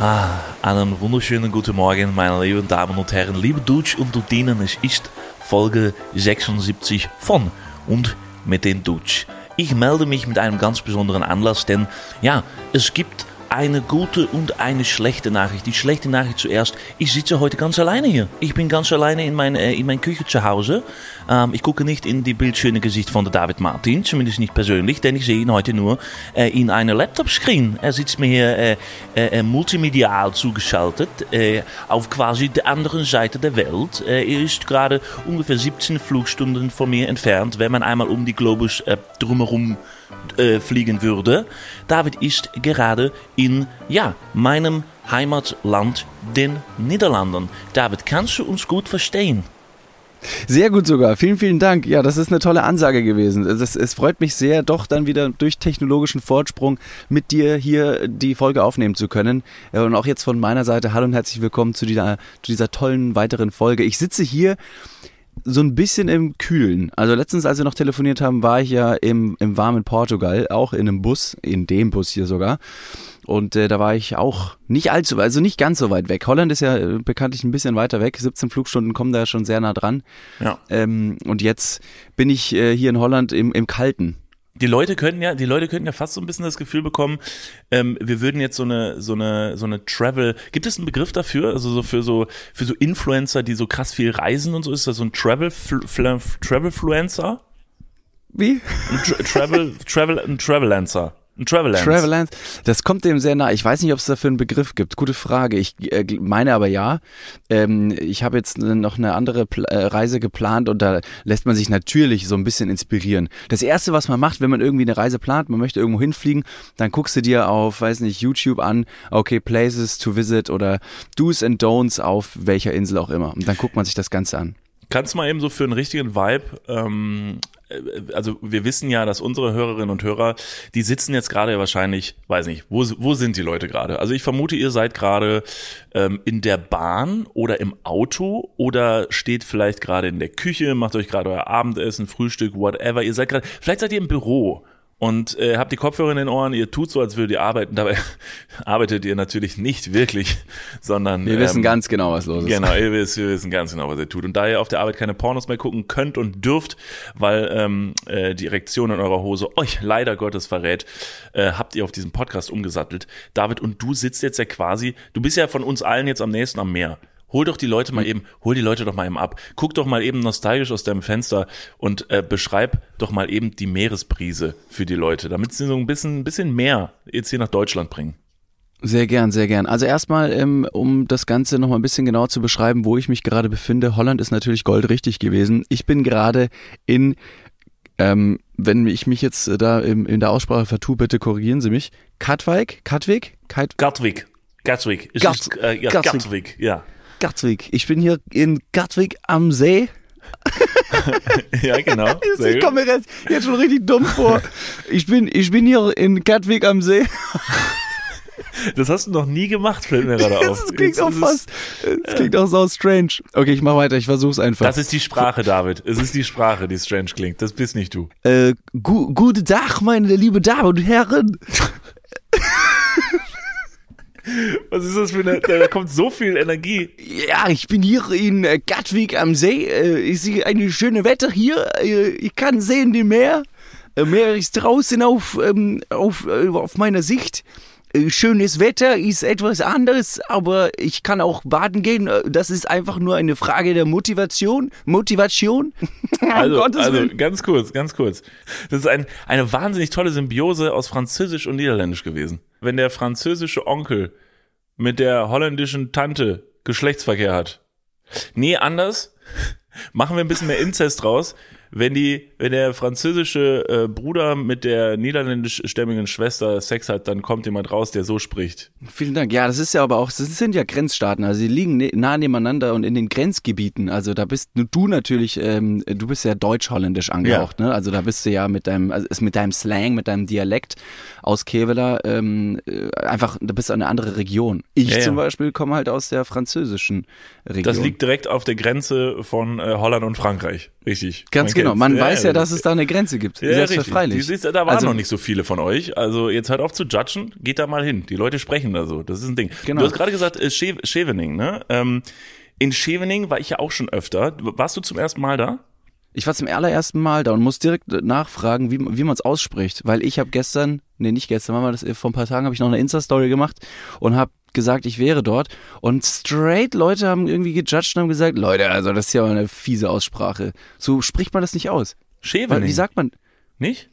Ah, einen wunderschönen guten Morgen, meine lieben Damen und Herren, liebe Dutsch und Dudinen. Es ist Folge 76 von und mit den Dutsch. Ich melde mich mit einem ganz besonderen Anlass, denn ja, es gibt eine gute und eine schlechte Nachricht. Die schlechte Nachricht zuerst. Ich sitze heute ganz alleine hier. Ich bin ganz alleine in mein, äh, in mein Küche zu Hause. Ähm, ich gucke nicht in die bildschöne Gesicht von der David Martin, zumindest nicht persönlich, denn ich sehe ihn heute nur äh, in einer Laptop-Screen. Er sitzt mir hier äh, äh, multimedial zugeschaltet, äh, auf quasi der anderen Seite der Welt. Äh, er ist gerade ungefähr 17 Flugstunden von mir entfernt, wenn man einmal um die Globus äh, drumherum äh, fliegen würde. David ist gerade in, ja, meinem Heimatland, den Niederlanden. David, kannst du uns gut verstehen? Sehr gut sogar. Vielen, vielen Dank. Ja, das ist eine tolle Ansage gewesen. Es, es freut mich sehr, doch dann wieder durch technologischen Fortsprung mit dir hier die Folge aufnehmen zu können. Und auch jetzt von meiner Seite hallo und herzlich willkommen zu dieser, zu dieser tollen weiteren Folge. Ich sitze hier so ein bisschen im Kühlen. Also letztens, als wir noch telefoniert haben, war ich ja im, im warmen Portugal, auch in einem Bus, in dem Bus hier sogar. Und äh, da war ich auch nicht allzu, also nicht ganz so weit weg. Holland ist ja äh, bekanntlich ein bisschen weiter weg. 17 Flugstunden kommen da schon sehr nah dran. Ja. Ähm, und jetzt bin ich äh, hier in Holland im, im Kalten. Die Leute könnten ja, die Leute könnten ja fast so ein bisschen das Gefühl bekommen, ähm, wir würden jetzt so eine, so eine, so eine Travel. Gibt es einen Begriff dafür? Also so für so, für so Influencer, die so krass viel reisen und so, ist das so ein Travel, Travelfluencer? Wie? Ein Tra Travel, Travel, ein Travelancer. Ein Travelance. Travelance. Das kommt dem sehr nah. Ich weiß nicht, ob es dafür einen Begriff gibt. Gute Frage. Ich äh, meine aber ja. Ähm, ich habe jetzt noch eine andere Pl äh, Reise geplant und da lässt man sich natürlich so ein bisschen inspirieren. Das erste, was man macht, wenn man irgendwie eine Reise plant, man möchte irgendwo hinfliegen, dann guckst du dir auf, weiß nicht, YouTube an, okay, Places to visit oder Do's and Don'ts auf welcher Insel auch immer. Und dann guckt man sich das Ganze an. Kannst du mal eben so für einen richtigen Vibe, ähm, äh, also wir wissen ja, dass unsere Hörerinnen und Hörer, die sitzen jetzt gerade wahrscheinlich, weiß nicht, wo, wo sind die Leute gerade? Also ich vermute, ihr seid gerade ähm, in der Bahn oder im Auto oder steht vielleicht gerade in der Küche, macht euch gerade euer Abendessen, Frühstück, whatever. Ihr seid gerade, vielleicht seid ihr im Büro und äh, habt die Kopfhörer in den Ohren, ihr tut so, als würdet ihr arbeiten, dabei arbeitet ihr natürlich nicht wirklich, sondern wir wissen ähm, ganz genau, was los ist. Genau, ihr wisst, wir wissen ganz genau, was ihr tut. Und da ihr auf der Arbeit keine Pornos mehr gucken könnt und dürft, weil ähm, äh, die Erektion in eurer Hose euch leider Gottes verrät, äh, habt ihr auf diesen Podcast umgesattelt. David, und du sitzt jetzt ja quasi, du bist ja von uns allen jetzt am nächsten am Meer. Hol doch die Leute mal hm. eben, hol die Leute doch mal eben ab. Guck doch mal eben nostalgisch aus deinem Fenster und äh, beschreib doch mal eben die Meeresbrise für die Leute, damit sie so ein bisschen, ein bisschen mehr jetzt hier nach Deutschland bringen. Sehr gern, sehr gern. Also erstmal, ähm, um das Ganze nochmal ein bisschen genauer zu beschreiben, wo ich mich gerade befinde. Holland ist natürlich goldrichtig gewesen. Ich bin gerade in, ähm, wenn ich mich jetzt da in, in der Aussprache vertue, bitte korrigieren Sie mich. Katwijk? Katwijk? Gatwick. Gatwick. Gat äh, ja, Gatwick. Ich bin hier in Gatwick am See. ja, genau. ich komme mir jetzt, jetzt schon richtig dumm vor. Ich bin, ich bin hier in Gatwick am See. Das hast du noch nie gemacht, fällt mir gerade auf. Das klingt auch fast, das klingt auch so strange. Okay, ich mach weiter, ich versuch's einfach. Das ist die Sprache, David. Es ist die Sprache, die strange klingt. Das bist nicht du. Äh, gu guten Tag, meine liebe Damen und Herren. Was ist das für eine, da kommt so viel Energie. Ja, ich bin hier in äh, Gatwick am See. Äh, ich sehe eine schöne Wetter hier. Äh, ich kann sehen den Meer. Meer ist draußen auf, ähm, auf, auf meiner Sicht. Schönes Wetter ist etwas anderes, aber ich kann auch baden gehen. Das ist einfach nur eine Frage der Motivation. Motivation? also, also ganz kurz, ganz kurz. Das ist ein, eine wahnsinnig tolle Symbiose aus Französisch und Niederländisch gewesen. Wenn der französische Onkel mit der holländischen Tante Geschlechtsverkehr hat. Nee, anders. Machen wir ein bisschen mehr Inzest draus wenn die, wenn der französische äh, Bruder mit der niederländischstämmigen Schwester Sex hat, dann kommt jemand raus, der so spricht. Vielen Dank. Ja, das ist ja aber auch, das sind ja Grenzstaaten, also sie liegen ne, nah nebeneinander und in den Grenzgebieten. Also da bist du natürlich, ähm, du bist ja deutsch-holländisch angehaucht, ja. ne? Also da bist du ja mit deinem, also ist mit deinem Slang, mit deinem Dialekt aus Kevela ähm, äh, einfach, da bist du eine andere Region. Ich ja, zum ja. Beispiel komme halt aus der französischen Region. Das liegt direkt auf der Grenze von äh, Holland und Frankreich, richtig. Ganz genau. Man weiß ja, dass es da eine Grenze gibt. Ja. Selbstverständlich. Die da waren Also- noch nicht so viele von euch. Also jetzt hört auf zu judgen, geht da mal hin. Die Leute sprechen da so. Das ist ein Ding. Genau. Du hast gerade gesagt, äh, Schev Schevening, ne? Ähm, in Schevening war ich ja auch schon öfter. Warst du zum ersten Mal da? Ich war zum allerersten Mal da und muss direkt nachfragen, wie, wie man es ausspricht, weil ich habe gestern, nee, nicht gestern, war das, vor ein paar Tagen habe ich noch eine Insta-Story gemacht und habe gesagt, ich wäre dort und straight Leute haben irgendwie gejudged und haben gesagt, Leute, also das ist ja eine fiese Aussprache. So spricht man das nicht aus. Schevening. Weil, wie sagt man? nicht?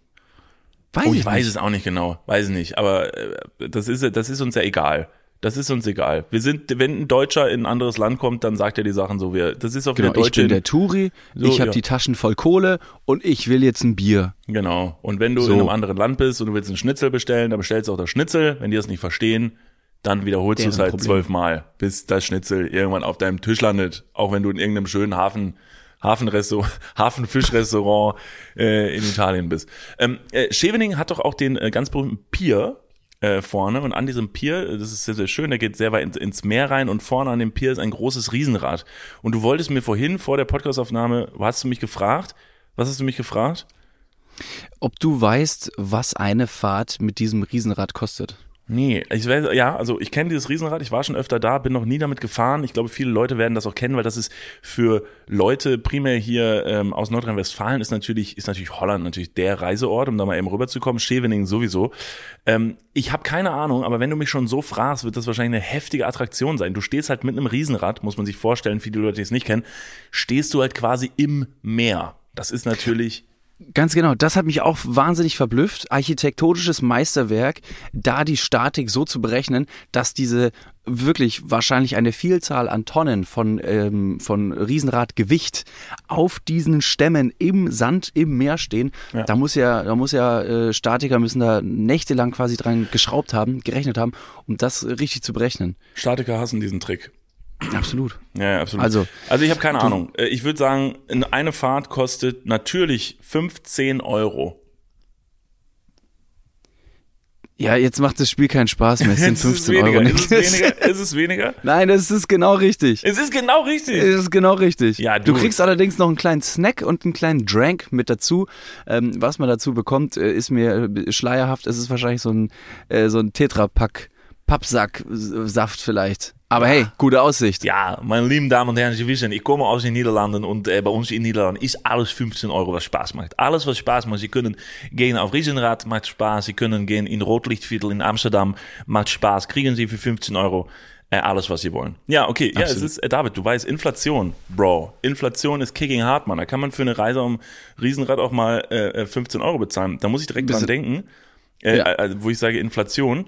Weiß Oh, ich ich weiß nicht. es auch nicht genau. Weiß nicht. Aber äh, das ist, das ist uns ja egal. Das ist uns egal. Wir sind, wenn ein Deutscher in ein anderes Land kommt, dann sagt er die Sachen so wie, das ist auch Genau, der ich Deutsche. bin der Turi, So, ich habe ja. die Taschen voll Kohle und ich will jetzt ein Bier. Genau. Und wenn du So. in einem anderen Land bist und du willst einen Schnitzel bestellen, dann bestellst du auch das Schnitzel. Wenn die das nicht verstehen, dann wiederholst du es halt Problem. zwölfmal, bis das Schnitzel irgendwann auf deinem Tisch landet. Auch wenn du in irgendeinem schönen Hafen, Hafenrestaurant, Hafenfischrestaurant äh, in Italien bist. Ähm, äh, Scheveningen hat doch auch den äh, ganz berühmten Pier äh, vorne und an diesem Pier, das ist sehr, sehr schön, der geht sehr weit ins, ins Meer rein und vorne an dem Pier ist ein großes Riesenrad. Und du wolltest mir vorhin vor der Podcastaufnahme, hast du mich gefragt, was hast du mich gefragt? Ob du weißt, was eine Fahrt mit diesem Riesenrad kostet? Nee, ich weiß, ja, also ich kenne dieses Riesenrad, ich war schon öfter da, bin noch nie damit gefahren. Ich glaube, viele Leute werden das auch kennen, weil das ist für Leute primär hier ähm, aus Nordrhein-Westfalen ist natürlich, ist natürlich Holland natürlich der Reiseort, um da mal eben rüberzukommen, Scheveningen sowieso. Ähm, ich habe keine Ahnung, aber wenn du mich schon so fragst, wird das wahrscheinlich eine heftige Attraktion sein. Du stehst halt mit einem Riesenrad, muss man sich vorstellen, viele Leute, die es nicht kennen, stehst du halt quasi im Meer. Das ist natürlich Ganz genau, das hat mich auch wahnsinnig verblüfft. Architektonisches Meisterwerk, da die Statik so zu berechnen, dass diese wirklich wahrscheinlich eine Vielzahl an Tonnen von, ähm, von Riesenradgewicht auf diesen Stämmen im Sand im Meer stehen. Ja. Da muss ja, da muss ja äh, Statiker müssen da nächtelang quasi dran geschraubt haben, gerechnet haben, um das richtig zu berechnen. Statiker hassen diesen Trick. Absolut. Ja, absolut. Also, also ich habe keine Ahnung. Äh, Ich würde sagen, in- eine Fahrt kostet natürlich 15 Euro. Ja, jetzt macht das Spiel keinen Spaß mehr. Es sind Ist es 15 Euro. Ist es weniger? Ist es weniger? Nein, das ist genau richtig. Es ist genau richtig. Das ist genau richtig. Ja, du. du. kriegst allerdings noch einen kleinen Snack und einen kleinen Drank mit dazu. Ähm, was man dazu bekommt, äh, ist mir äh, schleierhaft. Es ist wahrscheinlich so ein, äh, so ein Tetrapack Pappsack-Saft vielleicht. Aber hey, gute Aussicht. Ja, meine lieben Damen und Herren, Sie wissen, ich komme aus den Niederlanden und äh, bei uns in Niederlanden ist alles 15 Euro, was Spaß macht. Alles, was Spaß macht. Sie können gehen auf Riesenrad, macht Spaß. Sie können gehen in Rotlichtviertel in Amsterdam, macht Spaß. Kriegen Sie für 15 Euro äh, alles, was Sie wollen. Ja, okay. Ja, es Absolut. ist, äh, David, du weißt, Inflation, Bro. Inflation ist kicking hard, man. Da kann man für eine Reise um Riesenrad auch mal äh, äh, 15 Euro bezahlen. Da muss ich direkt dran Bisschen- denken. Äh, Ja. also, wo ich sage Inflation.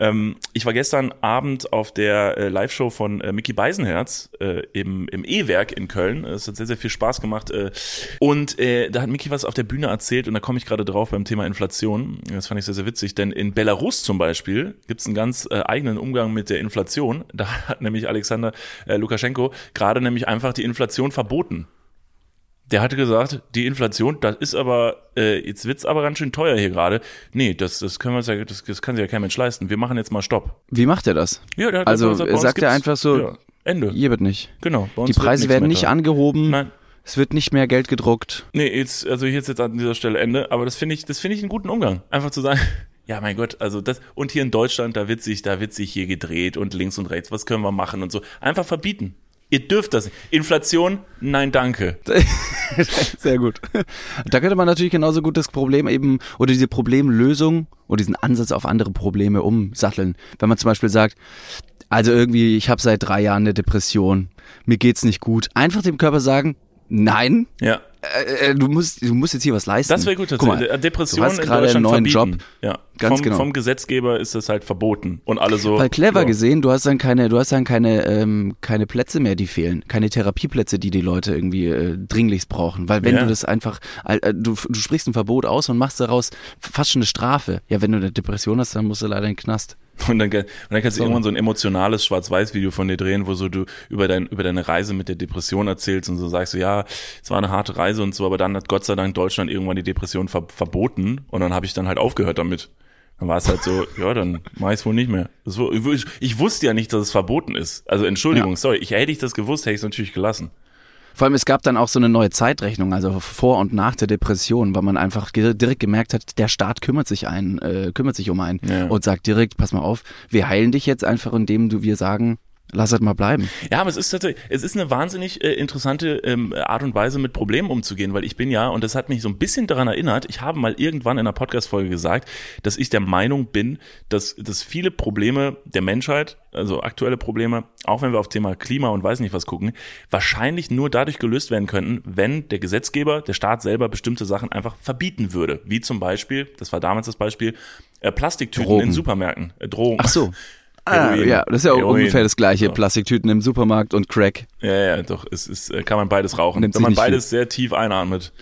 Ähm, ich war gestern Abend auf der äh, Live-Show von äh, Mickey Beisenherz äh, im, im E-Werk in Köln. Es hat sehr, sehr viel Spaß gemacht. Äh, und äh, da hat Mickey was auf der Bühne erzählt und da komme ich gerade drauf beim Thema Inflation. Das fand ich sehr, sehr witzig, denn in Belarus zum Beispiel gibt es einen ganz äh, eigenen Umgang mit der Inflation. Da hat nämlich Alexander äh, Lukaschenko gerade nämlich einfach die Inflation verboten. Der hatte gesagt, die Inflation, das ist aber, äh, jetzt wird's aber ganz schön teuer hier gerade. Nee, das, das können wir uns ja, das, das kann sich ja kein Mensch leisten. Wir machen jetzt mal Stopp. Wie macht er das? Ja, der hat Also, gesagt, er sagt er einfach so, ja, Ende. Hier wird nicht. Genau. bei uns Die Preise werden nicht angehoben. Nein. Es wird nicht mehr Geld gedruckt. Nee, jetzt, also hier ist jetzt an dieser Stelle Ende, aber das finde ich, das finde ich einen guten Umgang. Einfach zu sagen, ja, mein Gott, also das, und hier in Deutschland, da wird sich, da wird sich hier gedreht und links und rechts, was können wir machen und so. Einfach verbieten. Ihr dürft das. nicht. Inflation? Nein, danke. Sehr gut. Da könnte man natürlich genauso gut das Problem eben oder diese Problemlösung oder diesen Ansatz auf andere Probleme umsatteln. Wenn man zum Beispiel sagt, also irgendwie, ich habe seit drei Jahren eine Depression, mir geht's nicht gut. Einfach dem Körper sagen, nein, Ja. Äh, äh, du musst, du musst jetzt hier was leisten. Das wäre gut. Guck mal, tatsächlich. Depression du hast in gerade Deutschland einen neuen verbieten. Job. Ja. Ganz vom, genau. vom Gesetzgeber ist das halt verboten. Und alle so. Weil clever ja. gesehen, du hast dann keine, du hast dann keine, ähm, keine Plätze mehr, die fehlen, keine Therapieplätze, die die Leute irgendwie äh, dringlichst brauchen. Weil wenn Ja. du das einfach, äh, du, du sprichst ein Verbot aus und machst daraus fast schon eine Strafe. Ja, wenn du eine Depression hast, dann musst du leider in den Knast. Und dann, und dann kannst du So. irgendwann so ein emotionales Schwarz-Weiß-Video von dir drehen, wo so du über, dein, über deine Reise mit der Depression erzählst und so sagst du, ja, es war eine harte Reise und so, aber dann hat Gott sei Dank Deutschland irgendwann die Depression ver verboten und dann habe ich dann halt aufgehört damit. Dann war es halt so, ja, dann mach ich wohl nicht mehr. War, ich, ich wusste ja nicht, dass es verboten ist. Also Entschuldigung, Ja. sorry, ich, hätte ich das gewusst, hätte ich es natürlich gelassen. Vor allem, es gab dann auch so eine neue Zeitrechnung, also vor und nach der Depression, weil man einfach direkt gemerkt hat, der Staat kümmert sich ein, äh, kümmert sich um einen ja. und sagt direkt, pass mal auf, wir heilen dich jetzt einfach, indem du wir sagen, Lass es mal bleiben. Ja, aber es ist tatsächlich, es ist eine wahnsinnig äh, interessante ähm, Art und Weise, mit Problemen umzugehen, weil ich bin ja, und das hat mich so ein bisschen daran erinnert, ich habe mal irgendwann in einer Podcast-Folge gesagt, dass ich der Meinung bin, dass, dass viele Probleme der Menschheit, also aktuelle Probleme, auch wenn wir auf Thema Klima und weiß nicht was gucken, wahrscheinlich nur dadurch gelöst werden könnten, wenn der Gesetzgeber, der Staat selber bestimmte Sachen einfach verbieten würde. Wie zum Beispiel, das war damals das Beispiel, äh, Plastiktüten Drogen. in Supermärkten. Äh, Drogen. Ach so. Ah, ja, das ist ja Heroin. ungefähr das gleiche. So. Plastiktüten im Supermarkt und Crack. Ja, ja, doch. Es ist, äh, kann man beides rauchen. Nimmt Wenn man beides viel. sehr tief einatmet,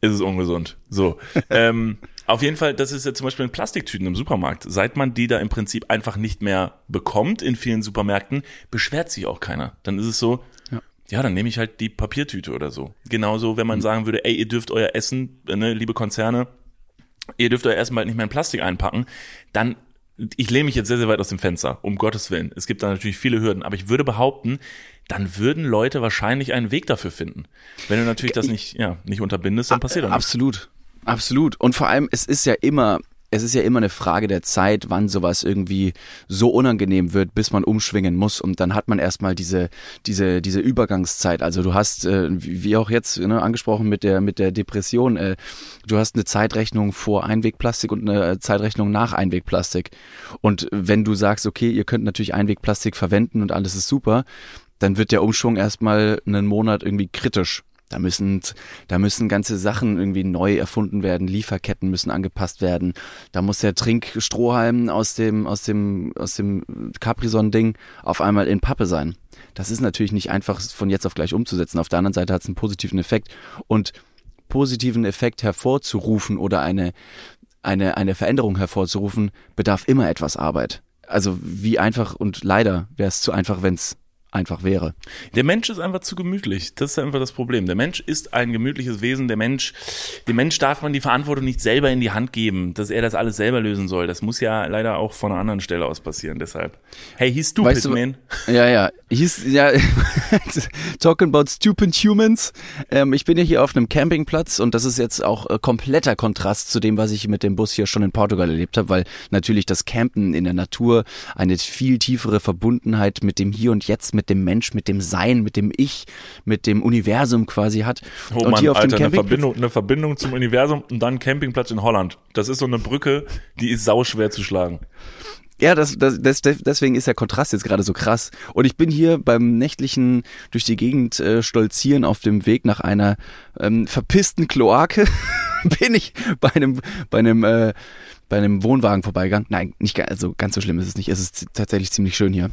ist es ungesund. So. ähm, auf jeden Fall, das ist ja zum Beispiel in Plastiktüten im Supermarkt. Seit man die da im Prinzip einfach nicht mehr bekommt in vielen Supermärkten, beschwert sich auch keiner. Dann ist es so, ja, ja dann nehme ich halt die Papiertüte oder so. Genauso, wenn man mhm. sagen würde, ey, ihr dürft euer Essen, ne, liebe Konzerne, ihr dürft euer Essen bald nicht mehr in Plastik einpacken, dann ich lehne mich jetzt sehr, sehr weit aus dem Fenster, um Gottes Willen. Es gibt da natürlich viele Hürden, aber ich würde behaupten, dann würden Leute wahrscheinlich einen Weg dafür finden. Wenn du natürlich das nicht, ja, nicht unterbindest, dann passiert das. Absolut. Absolut. Und vor allem, es ist ja immer, es ist ja immer eine Frage der Zeit, wann sowas irgendwie so unangenehm wird, bis man umschwingen muss. Und dann hat man erstmal diese, diese, diese Übergangszeit. Also du hast, äh, wie auch jetzt ne, angesprochen mit der, mit der Depression, äh, du hast eine Zeitrechnung vor Einwegplastik und eine Zeitrechnung nach Einwegplastik. Und wenn du sagst, okay, ihr könnt natürlich Einwegplastik verwenden und alles ist super, dann wird der Umschwung erstmal einen Monat irgendwie kritisch. Da müssen, da müssen ganze Sachen irgendwie neu erfunden werden, Lieferketten müssen angepasst werden. Da muss der Trinkstrohhalm aus dem, aus dem, aus dem Capri-Son-Ding auf einmal in Pappe sein. Das ist natürlich nicht einfach von jetzt auf gleich umzusetzen. Auf der anderen Seite hat es einen positiven Effekt. Und positiven Effekt hervorzurufen oder eine, eine, eine Veränderung hervorzurufen, bedarf immer etwas Arbeit. Also wie einfach und leider wäre es zu einfach, wenn es einfach wäre. Der Mensch ist einfach zu gemütlich. Das ist einfach das Problem. Der Mensch ist ein gemütliches Wesen. Der Mensch, dem Mensch darf man die Verantwortung nicht selber in die Hand geben, dass er das alles selber lösen soll. Das muss ja leider auch von einer anderen Stelle aus passieren. Deshalb. Hey, he's stupid, weißt du, man. Ja, ja. Hieß, ja, talking about stupid humans. Ähm, ich bin ja hier auf einem Campingplatz und das ist jetzt auch äh, kompletter Kontrast zu dem, was ich mit dem Bus hier schon in Portugal erlebt habe, weil natürlich das Campen in der Natur eine viel tiefere Verbundenheit mit dem Hier und Jetzt, mit mit dem Mensch, mit dem Sein, mit dem Ich, mit dem Universum quasi hat. Oh und Mann, hier auf Alter, dem eine Verbindung, eine Verbindung zum Universum und dann Campingplatz in Holland. Das ist so eine Brücke, die ist sauschwer zu schlagen. Ja, das, das, das, deswegen ist der Kontrast jetzt gerade so krass. Und ich bin hier beim nächtlichen durch die Gegend äh, stolzieren auf dem Weg nach einer ähm, verpissten Kloake. bin ich bei einem, bei einem, äh, bei einem Wohnwagen vorbeigegangen. Nein, nicht also ganz so schlimm ist es nicht. Es ist tatsächlich ziemlich schön hier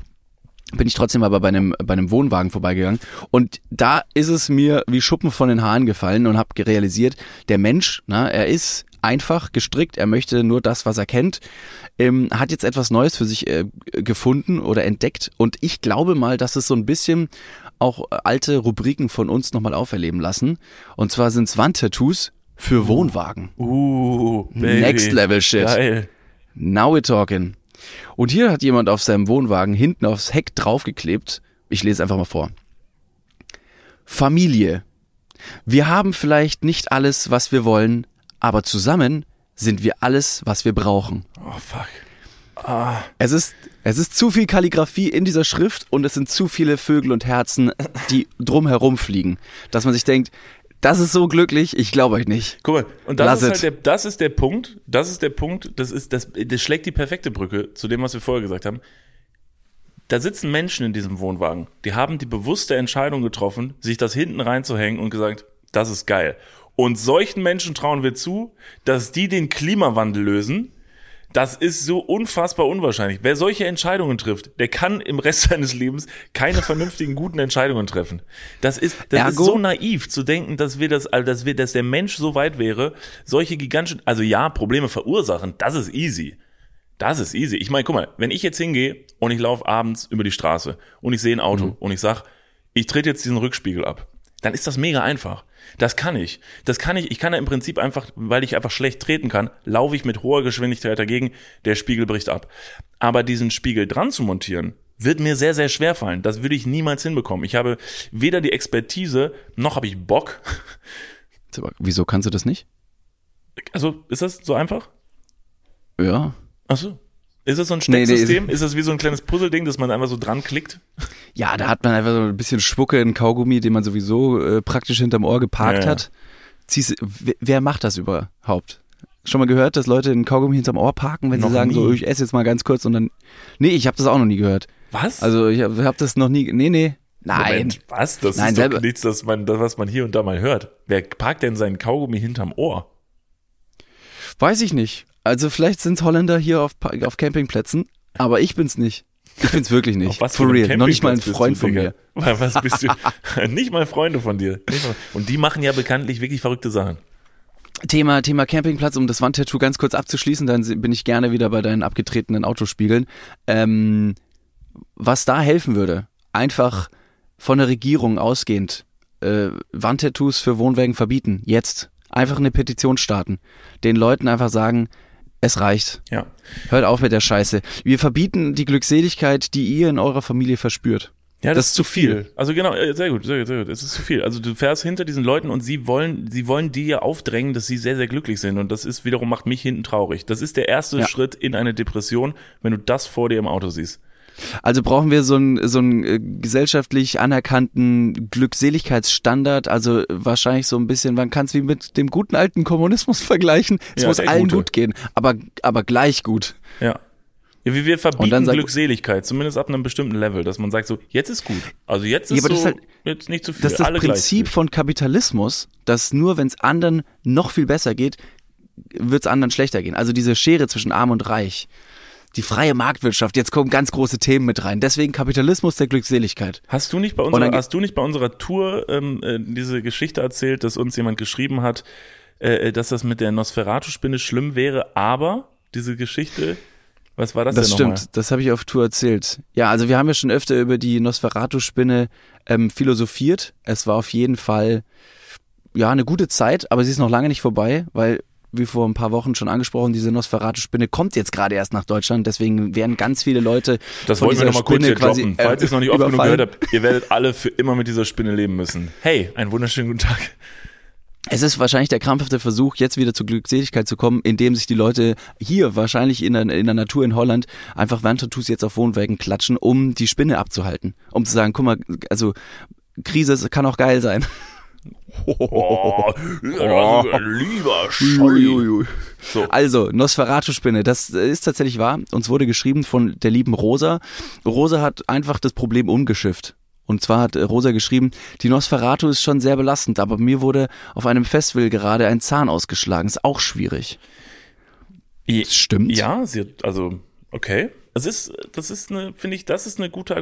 bin ich trotzdem aber bei einem, bei einem Wohnwagen vorbeigegangen. Und da ist es mir wie Schuppen von den Haaren gefallen und habe realisiert, der Mensch, na, er ist einfach gestrickt, er möchte nur das, was er kennt, ähm, hat jetzt etwas Neues für sich äh, gefunden oder entdeckt. Und ich glaube mal, dass es so ein bisschen auch alte Rubriken von uns nochmal auferleben lassen. Und zwar sind es Wandtattoos für Wohnwagen. Uh, baby. Next Level Shit. Geil. Now we're talking. Und hier hat jemand auf seinem Wohnwagen hinten aufs Heck draufgeklebt. Ich lese einfach mal vor. Familie. Wir haben vielleicht nicht alles, was wir wollen, aber zusammen sind wir alles, was wir brauchen. Oh fuck. Ah. Es ist es ist zu viel Kalligrafie in dieser Schrift und es sind zu viele Vögel und Herzen, die drumherum fliegen, dass man sich denkt, das ist so glücklich, ich glaube euch nicht. Guck mal, und das ist halt der, das ist der Punkt, das ist der Punkt, das ist, das, das schlägt die perfekte Brücke zu dem, was wir vorher gesagt haben. Da sitzen Menschen in diesem Wohnwagen, die haben die bewusste Entscheidung getroffen, sich das hinten reinzuhängen und gesagt, das ist geil. Und solchen Menschen trauen wir zu, dass die den Klimawandel lösen, das ist so unfassbar unwahrscheinlich. Wer solche Entscheidungen trifft, der kann im Rest seines Lebens keine vernünftigen guten Entscheidungen treffen. Das ist, das ist so naiv zu denken, dass wir das, also dass wir, dass der Mensch so weit wäre, solche gigantischen, also ja, Probleme verursachen, das ist easy. Das ist easy. Ich meine, guck mal, wenn ich jetzt hingehe und ich laufe abends über die Straße und ich sehe ein Auto mhm. und ich sag, ich trete jetzt diesen Rückspiegel ab, dann ist das mega einfach. Das kann ich. Das kann ich. Ich kann da im Prinzip einfach, weil ich einfach schlecht treten kann, laufe ich mit hoher Geschwindigkeit dagegen, der Spiegel bricht ab. Aber diesen Spiegel dran zu montieren, wird mir sehr, sehr schwer fallen. Das würde ich niemals hinbekommen. Ich habe weder die Expertise, noch habe ich Bock. Wieso kannst du das nicht? Also, ist das so einfach? Ja. Ach so. Ist das so ein Nee, nee, Stecksystem? ist das wie so ein kleines Puzzleding, das man einfach so dran klickt? Ja, da hat man einfach so ein bisschen Schmucke in Kaugummi, den man sowieso äh, praktisch hinterm Ohr geparkt Ja, hat. Ziehst, wer, macht das überhaupt? Schon mal gehört, dass Leute einen Kaugummi hinterm Ohr parken, wenn sie sagen, nie. so, ich esse jetzt mal ganz kurz und dann. Nee, ich habe das auch noch nie gehört. Was? Also ich habe hab das noch nie. Nee, nee. Nein. Moment, was? Das Nein, ist doch nichts, das man, das, was man hier und da mal hört. Wer parkt denn seinen Kaugummi hinterm Ohr? Weiß ich nicht. Also vielleicht sind Holländer hier auf, auf Campingplätzen, aber ich bin's nicht. Ich bin's wirklich nicht. Auf was For real. Noch nicht mal ein Freund du, von Digga? mir. Was bist du? nicht mal Freunde von dir. Und die machen ja bekanntlich wirklich verrückte Sachen. Thema, Thema Campingplatz, um das Wandtattoo ganz kurz abzuschließen, dann bin ich gerne wieder bei deinen abgetretenen Autospiegeln. Ähm, was da helfen würde, einfach von der Regierung ausgehend, äh, Wandtattoos für Wohnwagen verbieten, jetzt. Einfach eine Petition starten. Den Leuten einfach sagen, es reicht. Ja. Hört auf mit der Scheiße. Wir verbieten die Glückseligkeit, die ihr in eurer Familie verspürt. Ja, Das ist zu viel. Also genau, äh, sehr gut, sehr gut, sehr gut. Es ist zu viel. Also du fährst hinter diesen Leuten und sie wollen, sie wollen dir aufdrängen, dass sie sehr, sehr glücklich sind. Und das ist wiederum macht mich hinten traurig. Das ist der erste Ja. Schritt in eine Depression, wenn du das vor dir im Auto siehst. Also brauchen wir so einen so einen äh, gesellschaftlich anerkannten Glückseligkeitsstandard, also wahrscheinlich so ein bisschen, man kann es wie mit dem guten alten Kommunismus vergleichen. Es Ja, muss allen Gute. gut gehen, aber aber gleich gut. Ja. Ja, wir, wir verbieten Glückseligkeit, zumindest ab einem bestimmten Level, dass man sagt so, jetzt ist gut. Also jetzt Ja, ist aber so, das ist halt- jetzt nicht zu viel. Das ist das Alle Prinzip von Kapitalismus, dass nur wenn es anderen noch viel besser geht, wird es anderen schlechter gehen. Also diese Schere zwischen Arm und Reich. Die freie Marktwirtschaft, jetzt kommen ganz große Themen mit rein. Deswegen Kapitalismus der Glückseligkeit. Hast du nicht bei unserer, hast du nicht bei unserer Tour ähm, äh, diese Geschichte erzählt, dass uns jemand geschrieben hat, äh, dass das mit der Nosferatu-Spinne schlimm wäre, aber diese Geschichte, was war das, Das denn stimmt, nochmal? das habe ich auf Tour erzählt. Ja, also wir haben ja schon öfter über die Nosferatu-Spinne ähm, philosophiert. Es war auf jeden Fall ja eine gute Zeit, aber sie ist noch lange nicht vorbei, weil wie vor ein paar Wochen schon angesprochen, diese Nosferatu-Spinne kommt jetzt gerade erst nach Deutschland, deswegen werden ganz viele Leute Das von wollten wir nochmal kurz hier quasi, droppen. äh, Falls ihr es noch nicht oft genug gehört habt, ihr werdet alle für immer mit dieser Spinne leben müssen. Hey, einen wunderschönen guten Tag. Es ist wahrscheinlich der krampfhafte Versuch, jetzt wieder zur Glückseligkeit zu kommen, indem sich die Leute hier wahrscheinlich in der, in der Natur in Holland einfach Wandtattoos jetzt auf Wohnwägen klatschen, um die Spinne abzuhalten. Um zu sagen, guck mal, also Krise kann auch geil sein. Oh, lieber Scholli. So. Also, Nosferatu-Spinne, das ist tatsächlich wahr. Uns wurde geschrieben von der lieben Rosa. Rosa hat einfach das Problem umgeschifft. Und zwar hat äh, Rosa geschrieben, die Nosferatu ist schon sehr belastend, aber mir wurde auf einem Festival gerade ein Zahn ausgeschlagen. Ist auch schwierig. Das stimmt. Ja, sie hat, also, okay. Das ist, das ist eine, finde ich, das ist eine gute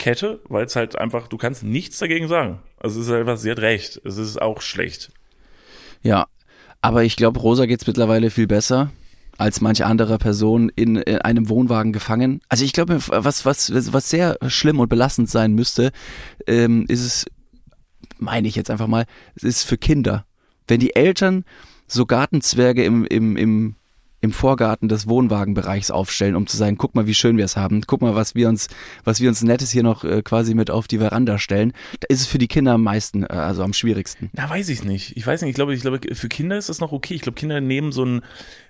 Argumentationskette, weil es halt einfach, du kannst nichts dagegen sagen. Also es ist einfach, sie hat recht. Es ist auch schlecht. Ja, aber ich glaube, Rosa geht's mittlerweile viel besser als manche andere Person in, in einem Wohnwagen gefangen. Also ich glaube, was, was, was sehr schlimm und belastend sein müsste, ähm, ist es, meine ich jetzt einfach mal, es ist für Kinder. Wenn die Eltern so Gartenzwerge im, im, im, im Vorgarten des Wohnwagenbereichs aufstellen, um zu sagen, guck mal, wie schön wir es haben, guck mal, was wir uns, was wir uns Nettes hier noch äh, quasi mit auf die Veranda stellen, da ist es für die Kinder am meisten, äh, also am schwierigsten. Na, weiß ich nicht. Ich weiß nicht. Ich glaube, ich glaube, für Kinder ist das noch okay. Ich glaube, Kinder nehmen so ein,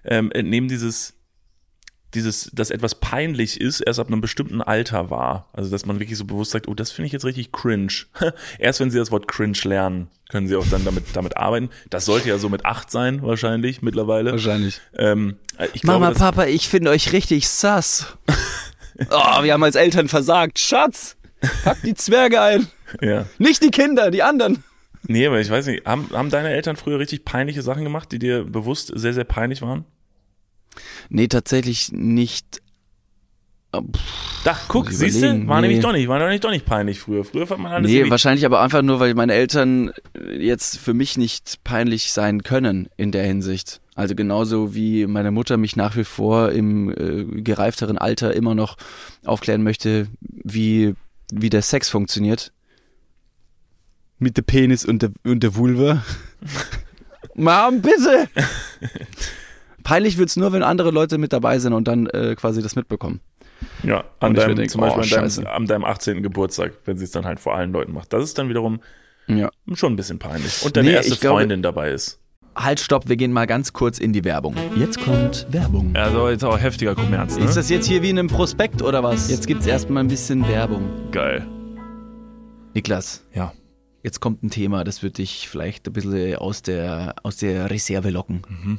ähm, äh, nehmen dieses, dieses, dass etwas peinlich ist, erst ab einem bestimmten Alter wahr. Also, dass man wirklich so bewusst sagt, oh, das finde ich jetzt richtig cringe. erst wenn sie das Wort cringe lernen, können sie auch dann damit, damit arbeiten. Das sollte ja so mit acht sein, wahrscheinlich, mittlerweile. Wahrscheinlich. Ähm, äh, ich glaube, Mama, das, Papa, ich finde euch richtig sass. oh, wir haben als Eltern versagt. Schatz, pack die Zwerge ein. ja. Nicht die Kinder, die anderen. Nee, aber ich weiß nicht, haben, haben deine Eltern früher richtig peinliche Sachen gemacht, die dir bewusst sehr, sehr peinlich waren? Nee, tatsächlich nicht. Oh, Da, guck, siehst du, war Nee. nämlich doch nicht, war nämlich doch nicht peinlich früher. Früher fand man alles Nee, irgendwie- wahrscheinlich aber einfach nur, weil meine Eltern jetzt für mich nicht peinlich sein können in der Hinsicht. Also genauso wie meine Mutter mich nach wie vor im äh, gereifteren Alter immer noch aufklären möchte, wie, wie der Sex funktioniert. Mit der Penis und der, und der Vulva. Mom, bitte! Peinlich wird's nur, wenn andere Leute mit dabei sind und dann äh, quasi das mitbekommen. Ja, an deinem, denk, zum Beispiel oh, an, deinem, an deinem 18. Geburtstag, wenn sie es dann halt vor allen Leuten macht. Das ist dann wiederum Ja. schon ein bisschen peinlich. Und deine Nee, erste glaube- Freundin dabei ist. Halt, stopp, wir gehen mal ganz kurz in die Werbung. Jetzt kommt Werbung. Also jetzt auch heftiger Kommerz, ne? Ist das jetzt hier wie in einem Prospekt oder was? Jetzt gibt's erstmal ein bisschen Werbung. geil. Niklas, Ja. jetzt kommt ein Thema, das wird dich vielleicht ein bisschen aus der, aus der Reserve locken. Mhm.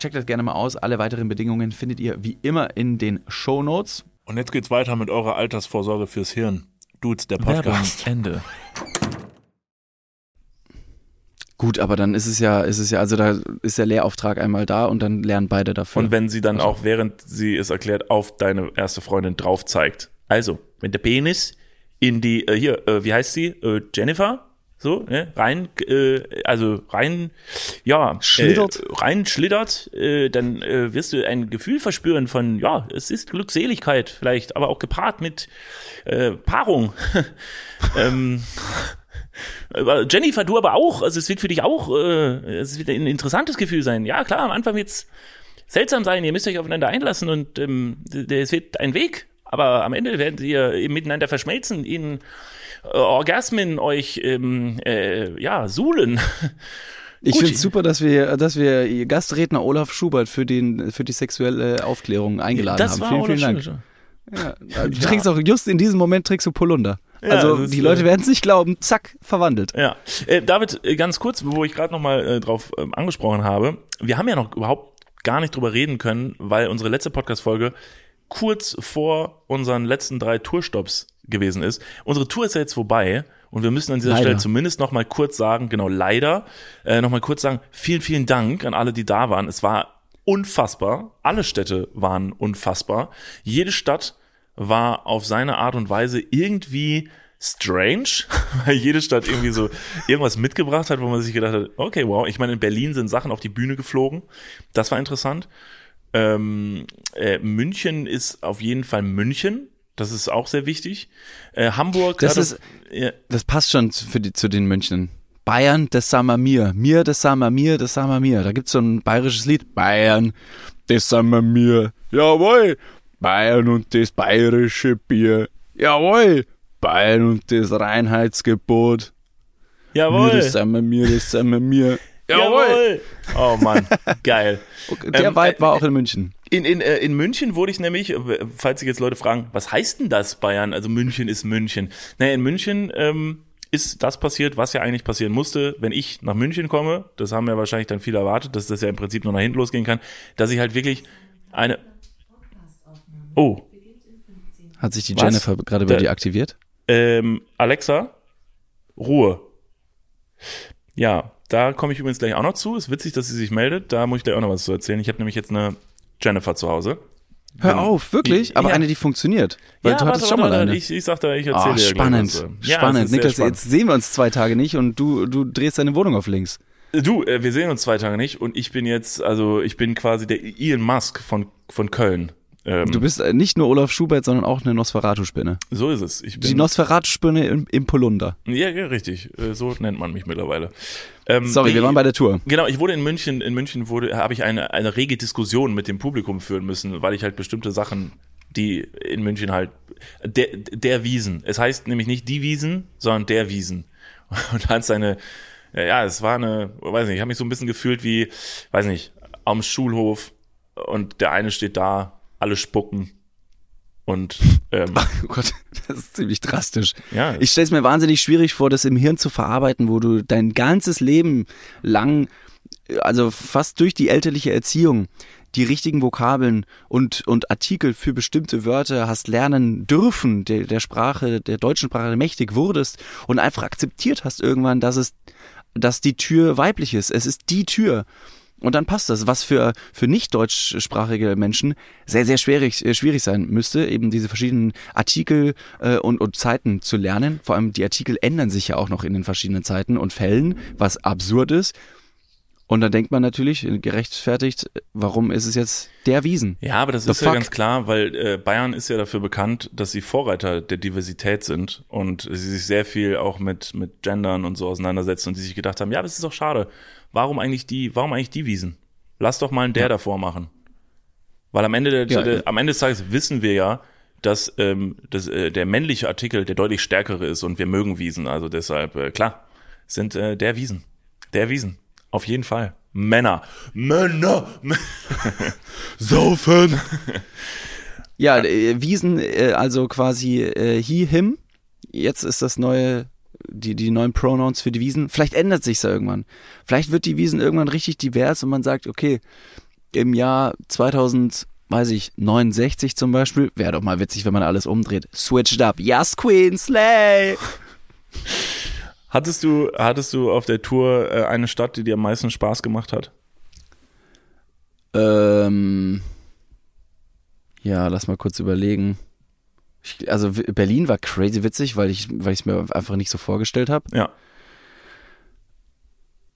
Checkt das gerne mal aus. Alle weiteren Bedingungen findet ihr wie immer in den Show Notes. Und jetzt geht's weiter mit eurer Altersvorsorge fürs Hirn. Dudes, der Podcast. Ende. Gut, aber dann ist es ja, ist es ja, also da ist der Lehrauftrag einmal da und dann lernen beide dafür. Und wenn sie dann auch, während sie es erklärt, auf deine erste Freundin drauf zeigt. Also, wenn der Penis in die, äh, hier, äh, wie heißt sie? Äh, Jennifer? So, ne? rein, äh, also rein, ja, Schlittert. Äh, rein schlittert, äh, dann äh, wirst du ein Gefühl verspüren von, ja, es ist Glückseligkeit vielleicht, aber auch gepaart mit äh, Paarung. ähm, Jennifer, du aber auch, also es wird für dich auch, äh, es wird ein interessantes Gefühl sein. Ja, klar, am Anfang wird's seltsam sein, ihr müsst euch aufeinander einlassen und ähm, es wird ein Weg, aber am Ende werden ihr eben miteinander verschmelzen, in äh, Orgasmen euch ähm, äh, ja suhlen. ich finde es super, dass wir, dass wir Gastredner Olaf Schubert für den, für die sexuelle Aufklärung eingeladen haben. vielen, vielen Dank. Ja, du trinkst auch just in diesem Moment trinkst du Polunder. Ja, also das die Leute äh, werden es nicht glauben. Zack, verwandelt. Ja, äh, David, äh, ganz kurz, wo ich gerade noch mal äh, drauf ähm, angesprochen habe, wir haben ja noch überhaupt gar nicht drüber reden können, weil unsere letzte Podcast-Folge kurz vor unseren letzten drei Tourstops gewesen ist. Unsere Tour ist ja jetzt vorbei und wir müssen an dieser Leider. Stelle zumindest noch mal kurz sagen, genau, leider, äh, noch mal kurz sagen, vielen, vielen Dank an alle, die da waren. Es war unfassbar. Alle Städte waren unfassbar. Jede Stadt war auf seine Art und Weise irgendwie strange, weil jede Stadt irgendwie so irgendwas mitgebracht hat, wo man sich gedacht hat, okay, wow. Ich meine, in Berlin sind Sachen auf die Bühne geflogen. Das war interessant. Ähm, äh, München ist auf jeden Fall München. Das ist auch sehr wichtig. Äh, Hamburg. Das ist- ja, Das passt schon für die, zu den München. Bayern, das sagen wir mir. Mir, das sagen wir mir, das sagen wir mir. Da gibt's so ein bayerisches Lied. Bayern, das sagen wir mir. Jawohl. Bayern und das bayerische Bier. Jawohl. Bayern und das Reinheitsgebot. Mir, jawohl. das sagen wir mir, das sagen wir mir. Jawohl. Oh Mann, geil. Der Ähm, Vibe äh, war auch in München. In, in, äh, in München wurde ich nämlich, äh, falls sich jetzt Leute fragen, was heißt denn das Bayern? Also München ist München. Naja, in München ähm, ist das passiert, was ja eigentlich passieren musste, wenn ich nach München komme. Das haben ja wahrscheinlich dann viele erwartet, dass das ja im Prinzip nur nach hinten losgehen kann, dass ich halt wirklich eine. Oh, Hat sich die Was? Jennifer gerade bei dir aktiviert? ähm, Alexa, Ruhe. Ja, da komme ich übrigens gleich auch noch zu. Ist witzig, dass sie sich meldet. Da muss ich gleich auch noch was zu erzählen. Ich habe nämlich jetzt eine Jennifer zu Hause. Hör auf, wirklich? Aber Ja. eine, die funktioniert. Weil du hattest warte, schon mal warte, eine. Ich, ich sag da, ich erzähle Ah, dir gleich spannend, äh. Ja, spannend. Niklas, spannend. jetzt sehen wir uns zwei Tage nicht und du, du drehst deine Wohnung auf links. Du, äh, wir sehen uns zwei Tage nicht und ich bin jetzt, also ich bin quasi der Elon Musk von, von Köln. Ähm, Du bist äh, nicht nur Olaf Schubert, sondern auch eine Nosferatu-Spinne. so ist es. Die Nosferatu-Spinne im, im Polunder. ja, ja, richtig. Äh, So nennt man mich mittlerweile. Ähm, Sorry, wir waren bei der Tour. Genau, ich wurde in München, in München wurde, habe ich eine, eine rege Diskussion mit dem Publikum führen müssen, weil ich halt bestimmte Sachen, die in München halt, der, der Wiesen. Es heißt nämlich nicht die Wiesen, sondern der Wiesen. Und dann seine, ja, es war eine, weiß nicht, ich habe mich so ein bisschen gefühlt wie, weiß nicht, am Schulhof und der eine steht da, alle spucken und ähm, Oh Gott, das ist ziemlich drastisch. ja, Ich stelle es mir wahnsinnig schwierig vor, das im Hirn zu verarbeiten, wo du dein ganzes Leben lang, also fast durch die elterliche Erziehung, die richtigen Vokabeln und, und Artikel für bestimmte Wörter hast lernen dürfen, der, der Sprache, der deutschen Sprache mächtig wurdest und einfach akzeptiert hast irgendwann, dass es, dass die Tür weiblich ist. Es ist die Tür. Und dann passt das, was für, für nicht deutschsprachige Menschen sehr, sehr schwierig, äh, schwierig sein müsste, eben diese verschiedenen Artikel äh, und, und Zeiten zu lernen. Vor allem die Artikel ändern sich ja auch noch in den verschiedenen Zeiten und Fällen, was absurd ist. Und dann denkt man natürlich, äh, gerechtfertigt, äh, warum ist es jetzt der Wiesen? Ja, aber das The ist ja fuck? ganz klar, weil äh, Bayern ist ja dafür bekannt, dass sie Vorreiter der Diversität sind und sie sich sehr viel auch mit mit Gendern und so auseinandersetzen und die sich gedacht haben, ja, das ist doch schade. Warum eigentlich die, warum eigentlich die Wiesen? Lass doch mal einen der davor machen. Weil am Ende der, Ja, der ja. am Ende des Tages wissen wir ja, dass, ähm, dass äh, der männliche Artikel der deutlich stärkere ist und wir mögen Wiesen. Also deshalb, äh, klar, sind äh, der Wiesen. Der Wiesen. Auf jeden Fall. Männer. Männer. Saufen! ja, äh, Wiesen, äh, also quasi äh, he, him. Jetzt ist das neue, die, die neuen Pronouns für die Wiesen. Vielleicht ändert sich's ja irgendwann. Vielleicht wird die Wiesen irgendwann richtig divers und man sagt, okay, im Jahr 2000, weiß ich, 69 zum Beispiel, wäre doch mal witzig, wenn man alles umdreht. Switched up. Yes, Queen, Slay! Hattest du, hattest du auf der Tour äh, eine Stadt, die dir am meisten Spaß gemacht hat? Ähm, ja, lass mal kurz überlegen. Ich, also Berlin war crazy witzig, weil ich weil ich es mir einfach nicht so vorgestellt habe. Ja.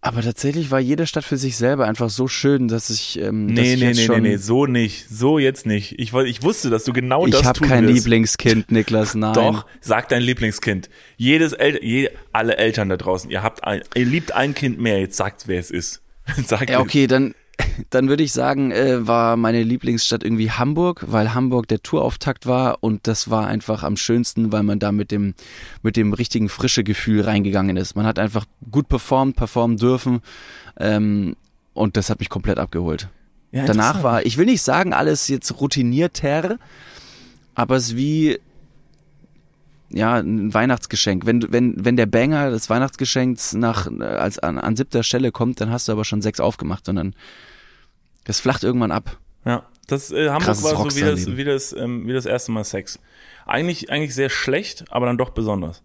Aber tatsächlich war jede Stadt für sich selber einfach so schön, dass ich ähm, dass Nee, ich nee, nee, schon, nee, nee, so nicht. So jetzt nicht. Ich, ich wusste, dass du genau das ich habe kein wirst. Lieblingskind, Niklas. Nein. Doch, sag dein Lieblingskind. Jedes El je, alle Eltern da draußen, ihr habt ein, ihr liebt ein Kind mehr, jetzt sagt, wer es ist. Sagt Ja, okay, dann, dann würde ich sagen, äh, war meine Lieblingsstadt irgendwie Hamburg, weil Hamburg der Tourauftakt war und das war einfach am schönsten, weil man da mit dem, mit dem richtigen frische Gefühl reingegangen ist. Man hat einfach gut performt, performen dürfen ähm, und das hat mich komplett abgeholt. Ja, Danach war, ich will nicht sagen, alles jetzt routinierter, aber es wie ja, ein Weihnachtsgeschenk. Wenn, wenn, wenn der Banger des Weihnachtsgeschenks nach, äh, als an, an siebter Stelle kommt, dann hast du aber schon sechs aufgemacht und dann, das flacht irgendwann ab. Ja, das äh, Hamburg Krasses war so wie das, wie, das, ähm, wie das erste Mal Sex. Eigentlich, eigentlich sehr schlecht, aber dann doch besonders.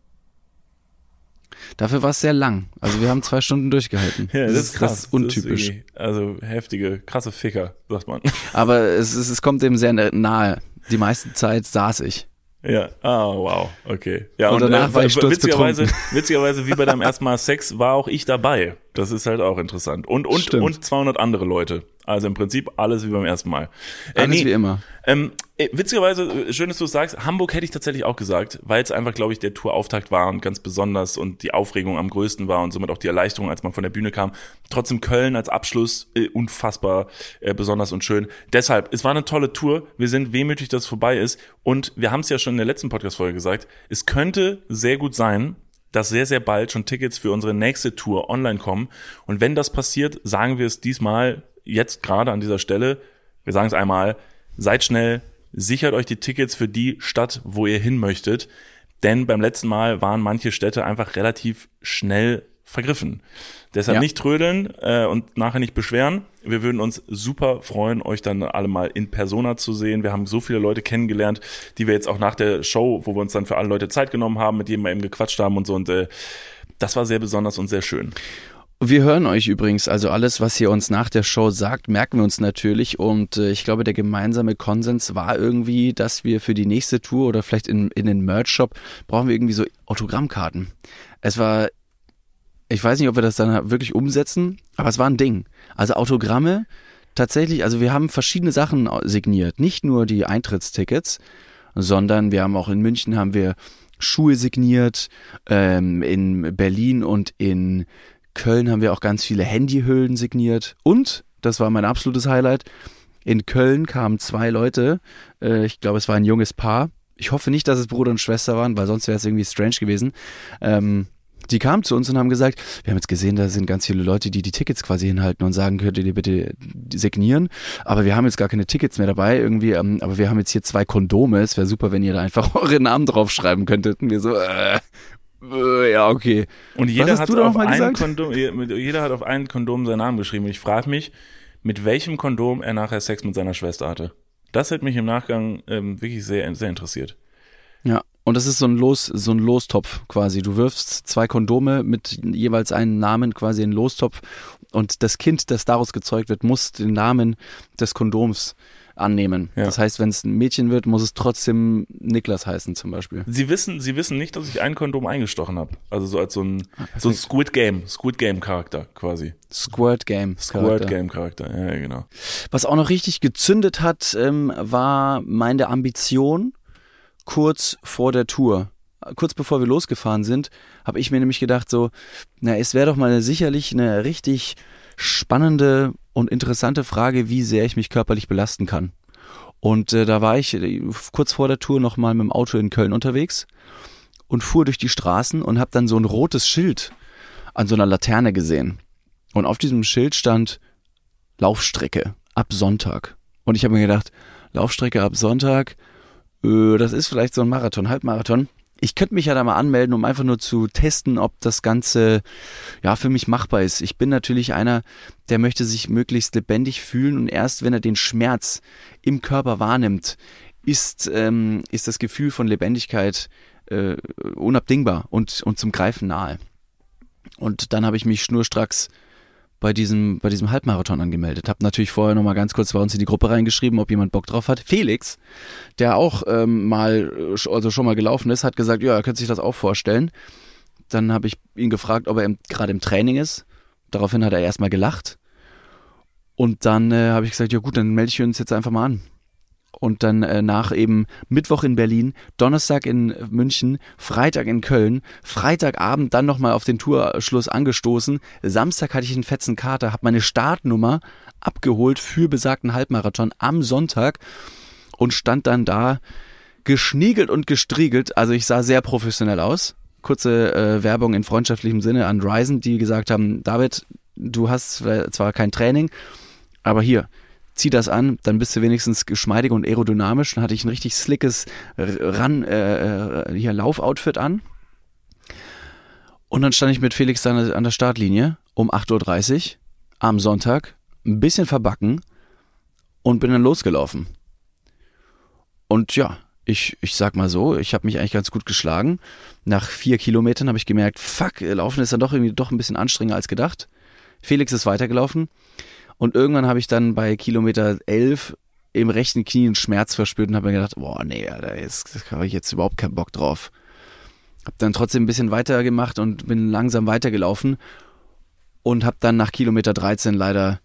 Dafür war es sehr lang. Also wir haben zwei Stunden durchgehalten. Ja, das, ist krass. Das ist untypisch. irgendwie- also heftige, krasse Ficker, sagt man. aber es, ist, es kommt dem sehr nahe. Die meiste Zeit saß ich. Ja, ah, wow, okay. Ja, und, und danach äh, war ich witzigerweise, witzigerweise, wie bei deinem ersten Mal Sex, war auch ich dabei. Das ist halt auch interessant. Und, und, Stimmt. und 200 andere Leute. Also im Prinzip alles wie beim ersten Mal. Äh, Alles nee, wie immer. Ähm, äh, witzigerweise, äh, schön, dass du es sagst, Hamburg hätte ich tatsächlich auch gesagt, weil es einfach, glaube ich, der Tourauftakt war und ganz besonders und die Aufregung am größten war und somit auch die Erleichterung, als man von der Bühne kam. Trotzdem Köln als Abschluss äh, unfassbar äh, besonders und schön. Deshalb, es war eine tolle Tour. Wir sind wehmütig, dass es vorbei ist. Und wir haben es ja schon in der letzten Podcast-Folge gesagt, es könnte sehr gut sein, dass sehr, sehr bald schon Tickets für unsere nächste Tour online kommen. Und wenn das passiert, sagen wir es diesmal jetzt gerade an dieser Stelle. Wir sagen es einmal, seid schnell, sichert euch die Tickets für die Stadt, wo ihr hin möchtet. Denn beim letzten Mal waren manche Städte einfach relativ schnell vergriffen. Deshalb Ja. nicht trödeln äh, und nachher nicht beschweren. Wir würden uns super freuen, euch dann alle mal in Persona zu sehen. Wir haben so viele Leute kennengelernt, die wir jetzt auch nach der Show, wo wir uns dann für alle Leute Zeit genommen haben, mit jedem mal eben gequatscht haben und so. Und äh, das war sehr besonders und sehr schön. Wir hören euch übrigens, also alles, was ihr uns nach der Show sagt, merken wir uns natürlich. Und äh, ich glaube, der gemeinsame Konsens war irgendwie, dass wir für die nächste Tour oder vielleicht in, in den Merch-Shop brauchen wir irgendwie so Autogrammkarten. Es war, ich weiß nicht, ob wir das dann wirklich umsetzen, aber es war ein Ding. Also Autogramme, tatsächlich, also wir haben verschiedene Sachen signiert. Nicht nur die Eintrittstickets, sondern wir haben auch in München haben wir Schuhe signiert, ähm, in Berlin und in Köln haben wir auch ganz viele Handyhüllen signiert. Und, das war mein absolutes Highlight, in Köln kamen zwei Leute, äh, ich glaube es war ein junges Paar. Ich hoffe nicht, dass es Bruder und Schwester waren, weil sonst wäre es irgendwie strange gewesen. Ähm, die kamen zu uns und haben gesagt, wir haben jetzt gesehen, da sind ganz viele Leute, die die Tickets quasi hinhalten und sagen, könnt ihr die bitte signieren? Aber wir haben jetzt gar keine Tickets mehr dabei irgendwie, ähm, aber wir haben jetzt hier zwei Kondome. Es wäre super, wenn ihr da einfach eure Namen draufschreiben könntet. Und wir so, äh, ja, okay. Und jeder hat auf ein? Kondom, jeder hat auf ein Kondom seinen Namen geschrieben. Und ich frage mich, mit welchem Kondom er nachher Sex mit seiner Schwester hatte. Das hat mich im Nachgang ähm, wirklich sehr, sehr interessiert. Ja, und das ist so ein Los, so ein Lostopf quasi. Du wirfst zwei Kondome mit jeweils einem Namen quasi in den Lostopf und das Kind, das daraus gezeugt wird, muss den Namen des Kondoms annehmen. Ja. Das heißt, wenn es ein Mädchen wird, muss es trotzdem Niklas heißen zum Beispiel. Sie wissen, sie wissen nicht, dass ich ein Kondom eingestochen habe. Also so als so ein, Ah, so ein Squid Game, Squid Game Charakter quasi. Squirt Game. Squid Charakter. Game Charakter, ja, ja, genau. Was auch noch richtig gezündet hat, ähm, war meine Ambition kurz vor der Tour. Kurz bevor wir losgefahren sind, habe ich mir nämlich gedacht, so, na, es wäre doch mal sicherlich eine richtig spannende und interessante Frage, wie sehr ich mich körperlich belasten kann. Und äh, da war ich äh, kurz vor der Tour nochmal mit dem Auto in Köln unterwegs und fuhr durch die Straßen und habe dann so ein rotes Schild an so einer Laterne gesehen. Und auf diesem Schild stand Laufstrecke ab Sonntag. Und ich habe mir gedacht, Laufstrecke ab Sonntag, äh, das ist vielleicht so ein Marathon, Halbmarathon. Ich könnte mich ja da mal anmelden, um einfach nur zu testen, ob das Ganze ja für mich machbar ist. Ich bin natürlich einer, der möchte sich möglichst lebendig fühlen und erst wenn er den Schmerz im Körper wahrnimmt, ist, ähm, ist das Gefühl von Lebendigkeit äh, unabdingbar und, und zum Greifen nahe. Und dann habe ich mich schnurstracks bei diesem, bei diesem Halbmarathon angemeldet. Hab natürlich vorher nochmal ganz kurz bei uns in die Gruppe reingeschrieben, ob jemand Bock drauf hat. Felix, der auch ähm, mal, äh, also schon mal gelaufen ist, hat gesagt, ja, er könnte sich das auch vorstellen. Dann habe ich ihn gefragt, ob er gerade im Training ist. Daraufhin hat er erstmal gelacht. Und dann äh, habe ich gesagt, ja gut, dann melde ich uns jetzt einfach mal an. Und dann äh, nach eben Mittwoch in Berlin, Donnerstag in München, Freitag in Köln, Freitagabend dann nochmal auf den Tourschluss angestoßen. Samstag hatte ich einen fetzen Kater, habe meine Startnummer abgeholt für besagten Halbmarathon am Sonntag und stand dann da geschniegelt und gestriegelt. Also ich sah sehr professionell aus. Kurze äh, Werbung in freundschaftlichem Sinne an Ryzen, die gesagt haben, David, du hast zwar- zwar kein Training, aber hier, zieh das an, dann bist du wenigstens geschmeidig und aerodynamisch. Dann hatte ich ein richtig slickes R- Ran, äh, äh, hier Laufoutfit an. Und dann stand ich mit Felix dann an der Startlinie um 8.30 Uhr am Sonntag, ein bisschen verbacken und bin dann losgelaufen. Und ja, ich, ich sag mal so, ich habe mich eigentlich ganz gut geschlagen. Nach vier Kilometern habe ich gemerkt, fuck, Laufen ist dann doch irgendwie doch ein bisschen anstrengender als gedacht. Felix ist weitergelaufen und irgendwann habe ich dann bei Kilometer 11 im rechten Knie einen Schmerz verspürt und habe mir gedacht, boah, nee, da habe ich jetzt überhaupt keinen Bock drauf. Hab dann trotzdem ein bisschen weiter gemacht und bin langsam weitergelaufen und habe dann nach Kilometer 13 leider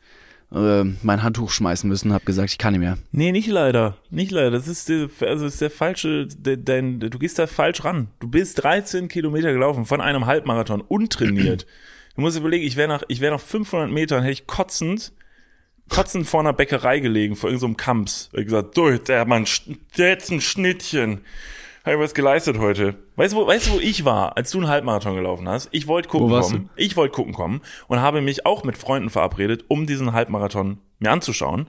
äh, mein Handtuch schmeißen müssen, habe gesagt, ich kann nicht mehr. Nee, nicht leider, nicht leider. Das ist der, also ist der falsche, der, dein, du gehst da falsch ran. Du bist 13 Kilometer gelaufen von einem Halbmarathon untrainiert. Du musst überlegen, ich wäre nach, ich wäre nach 500 Metern hätte ich kotzend, kotzend vor einer Bäckerei gelegen, vor irgendeinem so Kamps. Ich gesagt, du, der Mann, jetzt ein Schnittchen habe ich was geleistet heute. Weißt du, wo, weißt du, wo ich war, als du einen Halbmarathon gelaufen hast? Ich wollte gucken kommen. Du? Ich wollte gucken kommen und habe mich auch mit Freunden verabredet, um diesen Halbmarathon mir anzuschauen.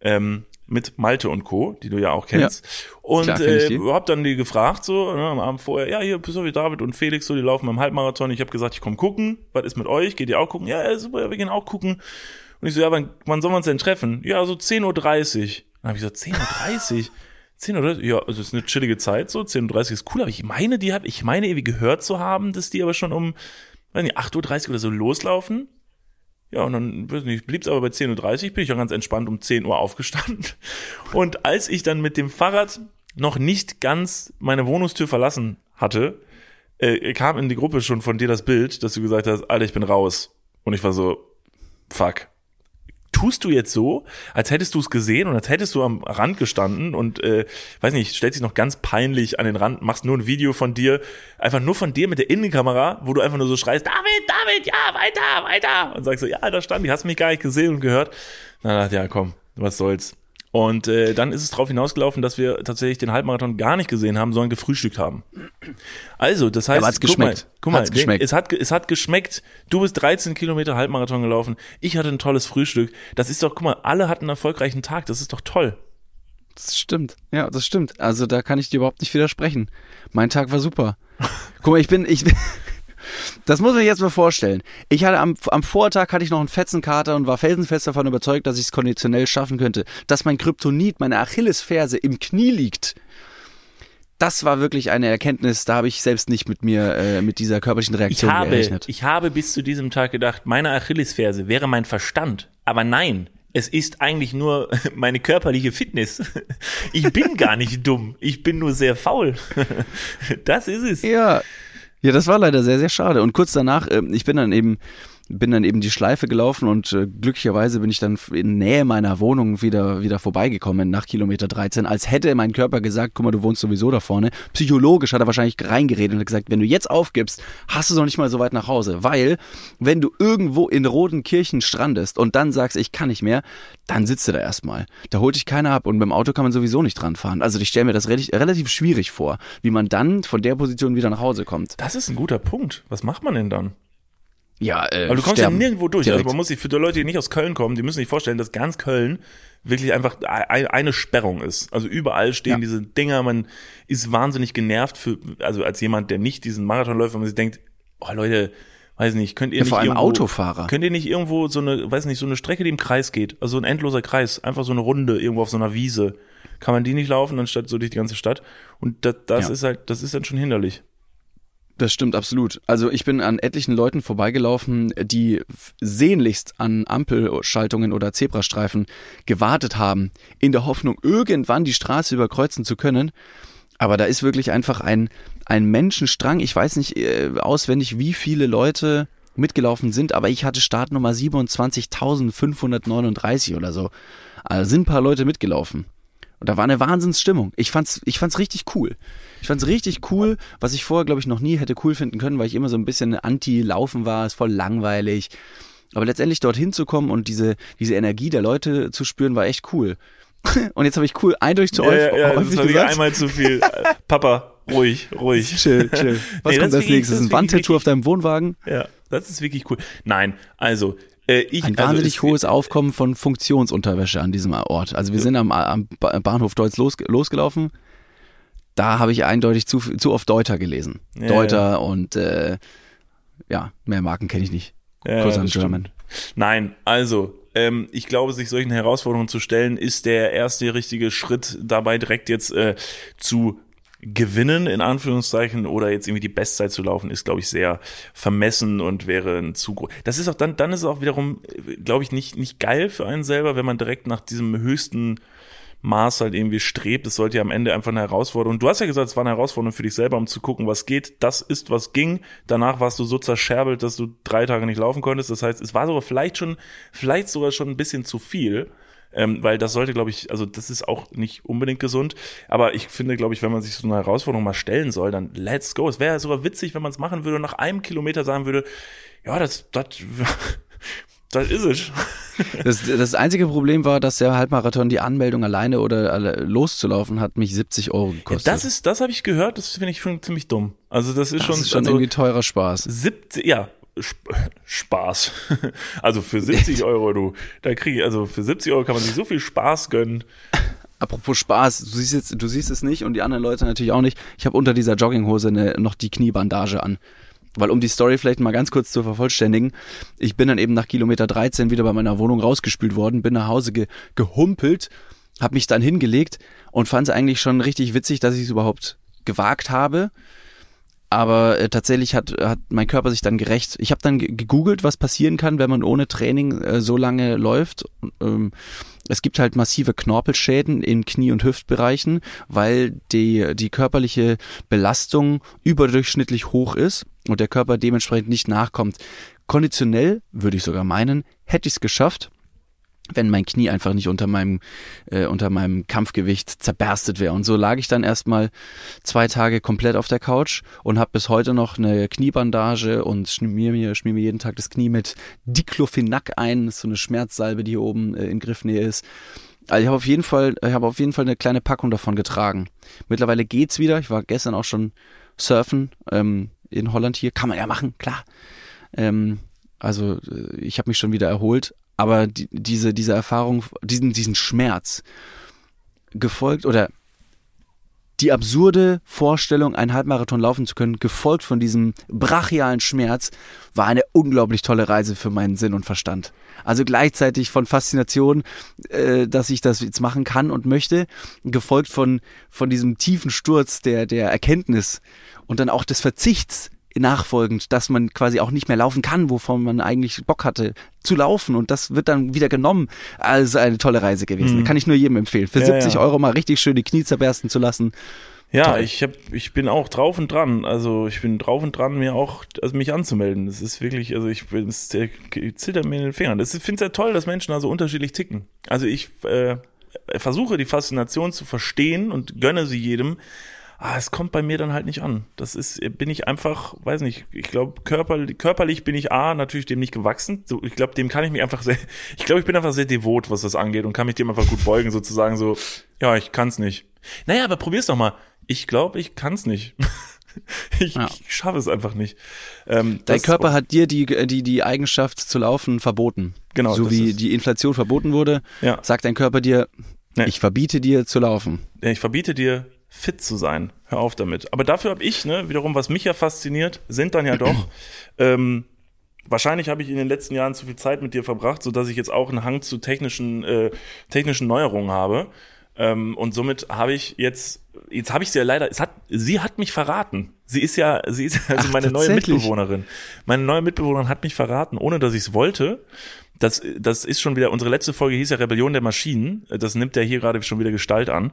Ähm, mit Malte und Co., die du ja auch kennst. Ja, und äh, hab dann die gefragt, so ne, am Abend vorher, ja, hier, so wie David und Felix, so, die laufen beim Halbmarathon. Ich habe gesagt, ich komme gucken. Was ist mit euch? Geht ihr auch gucken? Ja, super, wir gehen auch gucken. Und ich so, ja, wann, wann sollen wir uns denn treffen? Ja, so 10.30 Uhr. Dann habe ich gesagt, 10.30 Uhr? 10 oder? Ja, also ist eine chillige Zeit, so 10.30 Uhr ist cool, aber ich meine, die hab, ich meine irgendwie gehört zu haben, dass die aber schon um, weiß nicht, 8.30 Uhr oder so loslaufen. Ja, und dann, weiß nicht, blieb's aber bei 10.30 Uhr, bin ich auch ganz entspannt um 10 Uhr aufgestanden. Und als ich dann mit dem Fahrrad noch nicht ganz meine Wohnungstür verlassen hatte, äh, kam in die Gruppe schon von dir das Bild, dass du gesagt hast, Alter, ich bin raus. Und ich war so, fuck tust du jetzt so, als hättest du es gesehen und als hättest du am Rand gestanden und äh, weiß nicht, stellst dich noch ganz peinlich an den Rand, machst nur ein Video von dir, einfach nur von dir mit der Innenkamera, wo du einfach nur so schreist, David, David, ja, weiter, weiter und sagst so, ja, da stand ich, hast mich gar nicht gesehen und gehört. Na, ja, komm, was soll's. Und äh, dann ist es darauf hinausgelaufen, dass wir tatsächlich den Halbmarathon gar nicht gesehen haben, sondern gefrühstückt haben. Also, das heißt, Aber hat's guck mal, guck mal, geschmeckt. es hat es hat geschmeckt. Du bist 13 Kilometer Halbmarathon gelaufen. Ich hatte ein tolles Frühstück. Das ist doch, guck mal, alle hatten einen erfolgreichen Tag. Das ist doch toll. Das stimmt. Ja, das stimmt. Also da kann ich dir überhaupt nicht widersprechen. Mein Tag war super. Guck mal, ich bin, ich bin, das muss sich jetzt mal vorstellen. Ich hatte am, am Vortag hatte ich noch einen Fetzenkater und war felsenfest davon überzeugt, dass ich es konditionell schaffen könnte, dass mein Kryptonit, meine Achillesferse im Knie liegt. Das war wirklich eine Erkenntnis, da habe ich selbst nicht mit mir, äh, mit dieser körperlichen Reaktion ich habe, gerechnet. Ich habe bis zu diesem Tag gedacht, meine Achillesferse wäre mein Verstand. Aber nein, es ist eigentlich nur meine körperliche Fitness. Ich bin gar nicht dumm. Ich bin nur sehr faul. Das ist es. Ja, ja, das war leider sehr, sehr schade. Und kurz danach, äh, ich bin dann eben bin dann eben die Schleife gelaufen und äh, glücklicherweise bin ich dann in Nähe meiner Wohnung wieder, wieder vorbeigekommen nach Kilometer 13, als hätte mein Körper gesagt, guck mal, du wohnst sowieso da vorne. Psychologisch hat er wahrscheinlich reingeredet und hat gesagt, wenn du jetzt aufgibst, hast du noch nicht mal so weit nach Hause. Weil, wenn du irgendwo in Rodenkirchen strandest und dann sagst, ich kann nicht mehr, dann sitzt du da erstmal. Da holt dich keiner ab und beim Auto kann man sowieso nicht dran fahren. Also ich stelle mir das relativ, relativ schwierig vor, wie man dann von der Position wieder nach Hause kommt. Das ist ein guter Punkt. Was macht man denn dann? Ja, äh, Aber du kommst sterben. ja nirgendwo durch. Direkt. Also man muss sich für die Leute, die nicht aus Köln kommen, die müssen sich vorstellen, dass ganz Köln wirklich einfach ein- eine Sperrung ist. Also überall stehen Ja. diese Dinger, man ist wahnsinnig genervt für, also als jemand, der nicht diesen Marathon läuft, wenn man sich denkt, oh Leute, weiß nicht, könnt ihr Ja, nicht vor allem irgendwo, Autofahrer. Könnt ihr nicht irgendwo so eine, weiß nicht, so eine Strecke, die im Kreis geht, also ein endloser Kreis, einfach so eine Runde irgendwo auf so einer Wiese. Kann man die nicht laufen, anstatt so durch die ganze Stadt? Und das, das Ja. ist halt, das ist dann schon hinderlich. Das stimmt absolut. Also ich bin an etlichen Leuten vorbeigelaufen, die sehnlichst an Ampelschaltungen oder Zebrastreifen gewartet haben, in der Hoffnung, irgendwann die Straße überkreuzen zu können. Aber da ist wirklich einfach ein, ein Menschenstrang. Ich weiß nicht äh, auswendig, wie viele Leute mitgelaufen sind, aber ich hatte Startnummer 27.539 oder so. Also sind ein paar Leute mitgelaufen. Und da war eine Wahnsinnsstimmung. Ich fand's, ich fand's richtig cool. Ich fand's richtig cool, was ich vorher, glaube ich, noch nie hätte cool finden können, weil ich immer so ein bisschen anti-laufen war, ist voll langweilig. Aber letztendlich dorthin zu kommen und diese, diese Energie der Leute zu spüren, war echt cool. Und jetzt habe ich cool eindeutig zu euch ja, ja, das war gesagt. einmal zu viel. Papa, ruhig, ruhig. Chill, chill. Was Nee, kommt als nächstes? Ein Wandtattoo auf deinem Wohnwagen? Ja, das ist wirklich cool. Nein, also äh, ich Ein also wahnsinnig es- hohes Aufkommen von Funktionsunterwäsche an diesem Ort. Also wir sind am, am Ba- Bahnhof Deutz los, losgelaufen. Da habe ich eindeutig zu, zu oft Deuter gelesen. Ja, Deuter und äh, ja, mehr Marken kenne ich nicht. Ja, Kurs an stimmt. German. Nein, also ähm, ich glaube, sich solchen Herausforderungen zu stellen, ist der erste richtige Schritt dabei, direkt jetzt äh, zu gewinnen, in Anführungszeichen, oder jetzt irgendwie die Bestzeit zu laufen, ist, glaube ich, sehr vermessen und wäre ein zu groß. Das ist auch dann, dann ist es auch wiederum, äh, glaube ich, nicht, nicht geil für einen selber, wenn man direkt nach diesem höchsten Maß halt irgendwie strebt. Es sollte ja am Ende einfach eine Herausforderung. Du hast ja gesagt, es war eine Herausforderung für dich selber, um zu gucken, was geht. Das ist, was ging. Danach warst du so zerscherbelt, dass du drei Tage nicht laufen konntest. Das heißt, es war sogar vielleicht schon, vielleicht sogar schon ein bisschen zu viel. Ähm, weil das sollte, glaube ich, also das ist auch nicht unbedingt gesund. Aber ich finde, glaube ich, wenn man sich so eine Herausforderung mal stellen soll, dann let's go. Es wäre sogar witzig, wenn man es machen würde und nach einem Kilometer sagen würde, ja, das, das, das ist es. Das, das einzige Problem war, dass der Halbmarathon die Anmeldung alleine oder loszulaufen hat mich 70 Euro gekostet. Das ist, das habe ich gehört. Das finde ich schon ziemlich dumm. Also das ist das schon, ist schon also, irgendwie teurer Spaß. 70, ja, Sp Spaß. Also für 70 Euro, du, da kriege ich, also für 70 Euro kann man sich so viel Spaß gönnen. Apropos Spaß, du siehst jetzt, du siehst es nicht und die anderen Leute natürlich auch nicht. Ich habe unter dieser Jogginghose eine, noch die Kniebandage an. Weil um die Story vielleicht mal ganz kurz zu vervollständigen, ich bin dann eben nach Kilometer 13 wieder bei meiner Wohnung rausgespült worden, bin nach Hause ge gehumpelt, habe mich dann hingelegt und fand es eigentlich schon richtig witzig, dass ich es überhaupt gewagt habe. Aber äh, tatsächlich hat, hat mein Körper sich dann gerecht. Ich habe dann gegoogelt, was passieren kann, wenn man ohne Training äh, so lange läuft. Ähm, es gibt halt massive Knorpelschäden in Knie- und Hüftbereichen, weil die, die körperliche Belastung überdurchschnittlich hoch ist und der Körper dementsprechend nicht nachkommt. Konditionell würde ich sogar meinen, hätte ich es geschafft, wenn mein Knie einfach nicht unter meinem äh, unter meinem Kampfgewicht zerberstet wäre und so lag ich dann erstmal zwei Tage komplett auf der Couch und habe bis heute noch eine Kniebandage und schmier mir schmier mir jeden Tag das Knie mit Diclofenac ein, das ist so eine Schmerzsalbe, die hier oben äh, in Griffnähe ist. Also ich habe auf jeden Fall ich habe auf jeden Fall eine kleine Packung davon getragen. Mittlerweile geht's wieder. Ich war gestern auch schon surfen ähm, in Holland hier, kann man ja machen, klar. Ähm, also äh, ich habe mich schon wieder erholt, aber die, diese, diese Erfahrung, diesen, diesen Schmerz gefolgt oder die absurde Vorstellung, einen Halbmarathon laufen zu können, gefolgt von diesem brachialen Schmerz, war eine unglaublich tolle Reise für meinen Sinn und Verstand. Also gleichzeitig von Faszination, äh, dass ich das jetzt machen kann und möchte, gefolgt von, von diesem tiefen Sturz der, der Erkenntnis und dann auch des Verzichts nachfolgend, dass man quasi auch nicht mehr laufen kann, wovon man eigentlich Bock hatte zu laufen und das wird dann wieder genommen. Also eine tolle Reise gewesen. Mhm. Kann ich nur jedem empfehlen. Für ja, 70 ja. Euro mal richtig schön die Knie zerbersten zu lassen. Ja, Toll. ich hab, ich bin auch drauf und dran. Also ich bin drauf und dran, mir auch, also mich anzumelden. Das ist wirklich, also ich bin, es zittert mir in den Fingern. Das finde es ja toll, dass Menschen also unterschiedlich ticken. Also ich äh, versuche die Faszination zu verstehen und gönne sie jedem ah, es kommt bei mir dann halt nicht an. Das ist, bin ich einfach, weiß nicht, ich glaube, körperlich, körperlich bin ich A, natürlich dem nicht gewachsen. So, ich glaube, dem kann ich mich einfach sehr, ich glaube, ich bin einfach sehr devot, was das angeht und kann mich dem einfach gut beugen, sozusagen so, ja, ich kann's nicht. Naja, aber probier's doch mal. Ich glaube, ich kann's nicht. ich, ja. ich schaffe es einfach nicht. Ähm, Dein Körper hat dir die, die, die Eigenschaft zu laufen verboten. Genau. So wie die Inflation verboten wurde, ja. sagt dein Körper dir, nee. ich verbiete dir zu laufen. Ich verbiete dir fit zu sein. Hör auf damit. Aber dafür habe ich, ne, wiederum, was mich ja fasziniert, sind dann ja doch, ähm, wahrscheinlich habe ich in den letzten Jahren zu viel Zeit mit dir verbracht, so dass ich jetzt auch einen Hang zu technischen, äh, technischen Neuerungen habe. Ähm, und somit habe ich jetzt, jetzt habe ich sie ja leider, es hat, sie hat mich verraten. Sie ist ja, sie ist also Ach, meine neue Mitbewohnerin. Meine neue Mitbewohnerin hat mich verraten, ohne dass ich es wollte. Das, das ist schon wieder, unsere letzte Folge hieß ja Rebellion der Maschinen. Das nimmt ja hier gerade schon wieder Gestalt an.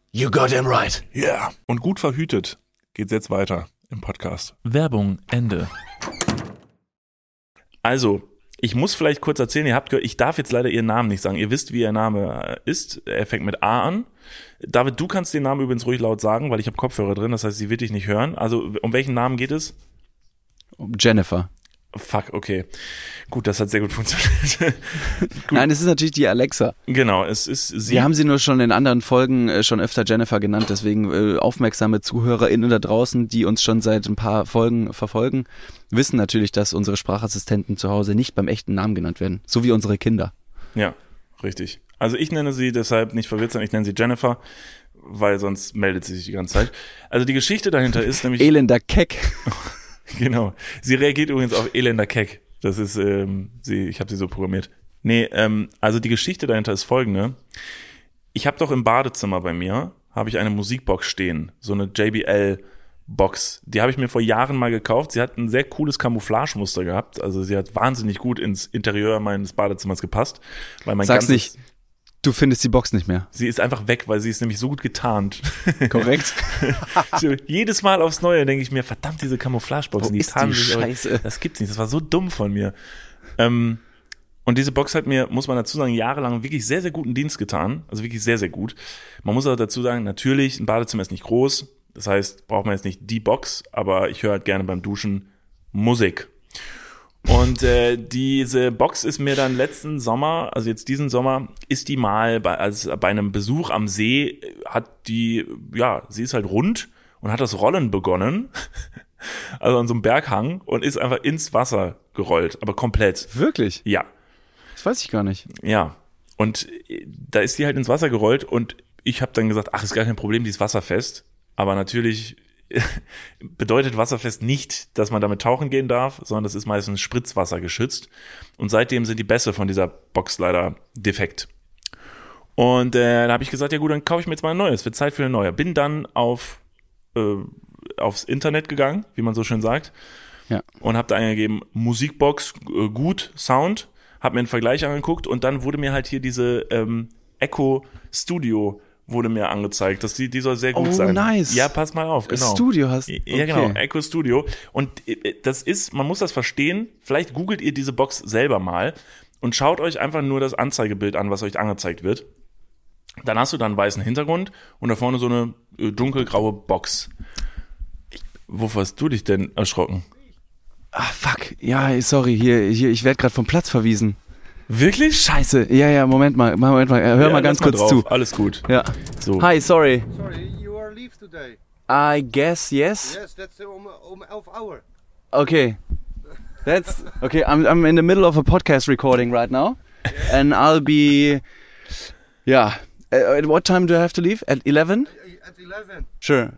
You got him right. Ja. Yeah. Und gut verhütet geht's jetzt weiter im Podcast. Werbung, Ende. Also, ich muss vielleicht kurz erzählen, ihr habt gehört, ich darf jetzt leider ihren Namen nicht sagen. Ihr wisst, wie ihr Name äh, ist. Er fängt mit A an. David, du kannst den Namen übrigens ruhig laut sagen, weil ich habe Kopfhörer drin, das heißt, sie wird dich nicht hören. Also, um welchen Namen geht es? Um Jennifer. Fuck, okay. Gut, das hat sehr gut funktioniert. Nein, es ist natürlich die Alexa. genau, es ist sie. Wir haben sie nur schon in anderen Folgen äh, schon öfter Jennifer genannt, deswegen äh, aufmerksame ZuhörerInnen da draußen, die uns schon seit ein paar Folgen verfolgen, wissen natürlich, dass unsere Sprachassistenten zu Hause nicht beim echten Namen genannt werden. So wie unsere Kinder. Ja, richtig. Also ich nenne sie deshalb nicht verwirrt sein, ich nenne sie Jennifer, weil sonst meldet sie sich die ganze Zeit. Also die Geschichte dahinter ist nämlich, Elender Keck. genau, sie reagiert übrigens auf Elender Keck. Das ist, ähm, sie, ich habe sie so programmiert. Nee, ähm, also die Geschichte dahinter ist folgende. Ich habe doch im Badezimmer bei mir, habe ich eine Musikbox stehen, so eine JBL Box. Die habe ich mir vor Jahren mal gekauft. Sie hat ein sehr cooles Camouflagemuster gehabt. Also sie hat wahnsinnig gut ins Interieur meines Badezimmers gepasst. Weil mein Sag's nicht. Du findest die Box nicht mehr. Sie ist einfach weg, weil sie ist nämlich so gut getarnt. Korrekt? jedes Mal aufs Neue denke ich mir, verdammt, diese Camouflageboxen, Wo die ist tarnen sich. aber- Scheiße? Das gibt's nicht. Das war so dumm von mir. Ähm, und diese Box hat mir, muss man dazu sagen, jahrelang wirklich sehr, sehr guten Dienst getan. Also wirklich sehr, sehr gut. Man muss auch dazu sagen, natürlich, ein Badezimmer ist nicht groß. Das heißt, braucht man jetzt nicht die Box, aber ich höre halt gerne beim Duschen Musik. Und äh, diese Box ist mir dann letzten Sommer, also jetzt diesen Sommer, ist die mal bei, also bei einem Besuch am See, äh, hat die, ja, sie ist halt rund und hat das Rollen begonnen. Also an so einem Berghang und ist einfach ins Wasser gerollt, aber komplett. Wirklich? Ja, Das weiß ich gar nicht. ja. Und äh, da ist die halt ins Wasser gerollt und ich habe dann gesagt, ach, ist gar kein Problem, die ist wasserfest. Aber natürlich bedeutet wasserfest nicht, dass man damit tauchen gehen darf, sondern das ist meistens Spritzwasser geschützt. Und seitdem sind die Bässe von dieser Box leider defekt. Und äh, da habe ich gesagt, ja gut, dann kaufe ich mir jetzt mal ein neues. Wird Zeit für eine neue. Bin dann auf äh, aufs Internet gegangen, wie man so schön sagt, Ja. und habe da eingegeben Musikbox äh, gut Sound, habe mir einen Vergleich angeguckt und dann wurde mir halt hier diese ähm, Echo Studio wurde mir angezeigt, dass die die soll sehr gut Oh, sein. nice. Ja, pass mal auf, genau. Studio hast. Ja, genau, Okay. Echo Studio. Und äh, das ist, man muss das verstehen, vielleicht googelt ihr diese Box selber mal und schaut euch einfach nur das Anzeigebild an, was euch angezeigt wird. Dann hast du da einen weißen Hintergrund und da vorne so eine äh, dunkelgraue Box. Wovor hast du dich denn erschrocken? Ah, fuck. Ja, sorry, hier, hier ich werde gerade vom Platz verwiesen. Wirklich? Scheiße. Ja, ja, Moment mal, Moment mal. Hör mal ganz kurz zu. Alles gut. Ja. So. Hi, sorry. Sorry, you are leave today. I guess yes. Yes, that's um, um 11 hour. Okay. That's okay. I'm I'm in the middle of a podcast recording right now, and I'll be. Yeah. Uh, At what time do I have to leave? At eleven? At 11. Sure.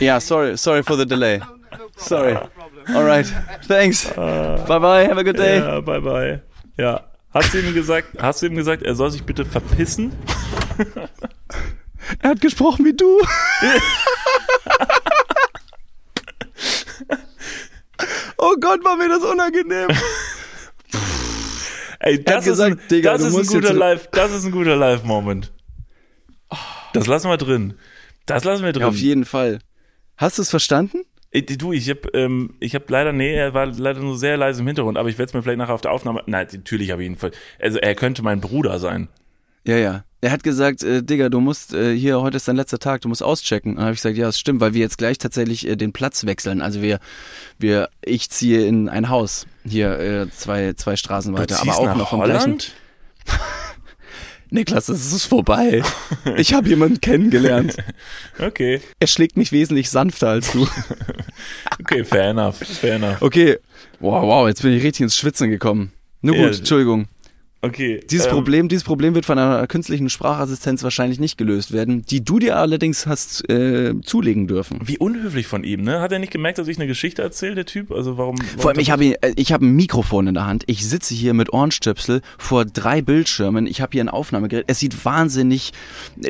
Yeah. Sorry. Sorry for the delay. No, no problem. Sorry. No problem. All right. Thanks. Bye bye. Have a good day. Ja, bye bye. Ja. Hast du ihm gesagt, hast du ihm gesagt, er soll sich bitte verpissen? Er hat gesprochen wie du. oh Gott, war mir das unangenehm. Ey, das gesagt, ist ein, Digga, das ist ein guter Live, das ist ein guter Live-Moment. Das lassen wir drin. Das lassen wir drin. Ja, auf jeden Fall. Hast du es verstanden? Ey, Du, ich hab, ähm, ich hab leider, nee, er war leider nur sehr leise im Hintergrund, aber ich werde es mir vielleicht nachher auf der Aufnahme, nein, natürlich habe ich ihn, ver- also er könnte mein Bruder sein. Ja, ja. Er hat gesagt, äh, Digga, du musst, äh, hier, heute ist dein letzter Tag, du musst auschecken. Und habe ich gesagt, ja, das stimmt, weil wir jetzt gleich tatsächlich äh, den Platz wechseln. Also wir, wir, ich ziehe in ein Haus, hier äh, zwei, zwei Straßen weiter, aber auch nach noch vom gleichen. Niklas, es ist vorbei. Ich habe jemanden kennengelernt. Okay, Er schlägt mich wesentlich sanfter als du. okay, fair enough, fair enough. Okay. Wow, wow, jetzt bin ich richtig ins Schwitzen gekommen. Nur gut, Ja. Entschuldigung. Okay. Dieses ähm, Problem, dieses Problem wird von einer künstlichen Sprachassistenz wahrscheinlich nicht gelöst werden, die du dir allerdings hast äh, zulegen dürfen. Wie unhöflich von ihm, ne? Hat er nicht gemerkt, dass ich eine Geschichte erzähle, der Typ? Also warum? warum Vor allem, ich habe äh, ich habe ein Mikrofon in der Hand. Ich sitze hier mit Ohrenstöpsel vor drei Bildschirmen. Ich habe hier ein Aufnahmegerät. Es sieht wahnsinnig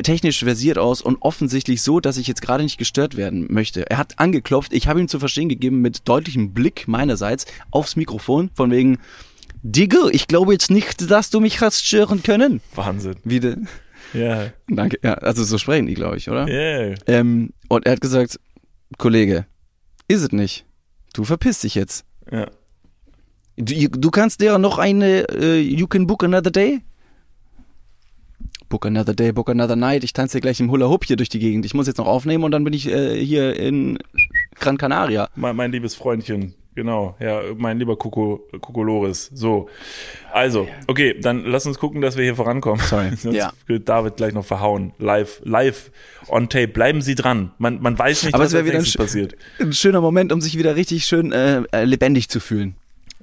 technisch versiert aus und offensichtlich so, dass ich jetzt gerade nicht gestört werden möchte. Er hat angeklopft. Ich habe ihm zu verstehen gegeben mit deutlichem Blick meinerseits aufs Mikrofon von wegen Digga, ich glaube jetzt nicht, dass du mich hast stören können. Wahnsinn. Wie de, Ja. Danke. Ja, also so sprechen die, glaube ich, oder? Yeah. Ähm, und er hat gesagt, Kollege, ist es nicht. Du verpisst dich jetzt. Ja. Du, du kannst dir noch eine, äh, you can book another day? Book another day, book another night. Ich tanze gleich im Hula Hoop hier durch die Gegend. Ich muss jetzt noch aufnehmen und dann bin ich äh, hier in Gran Canaria. Mein, mein liebes Freundchen, genau, ja, mein lieber Coco, Kokolores. So. Also, okay, dann lass uns gucken, dass wir hier vorankommen. Sorry. Sonst Ja. wird David gleich noch verhauen. Live, live on tape. Bleiben Sie dran. Man, man weiß nicht, Aber was es wieder ein, passiert. ein schöner Moment, um sich wieder richtig schön äh, äh, lebendig zu fühlen.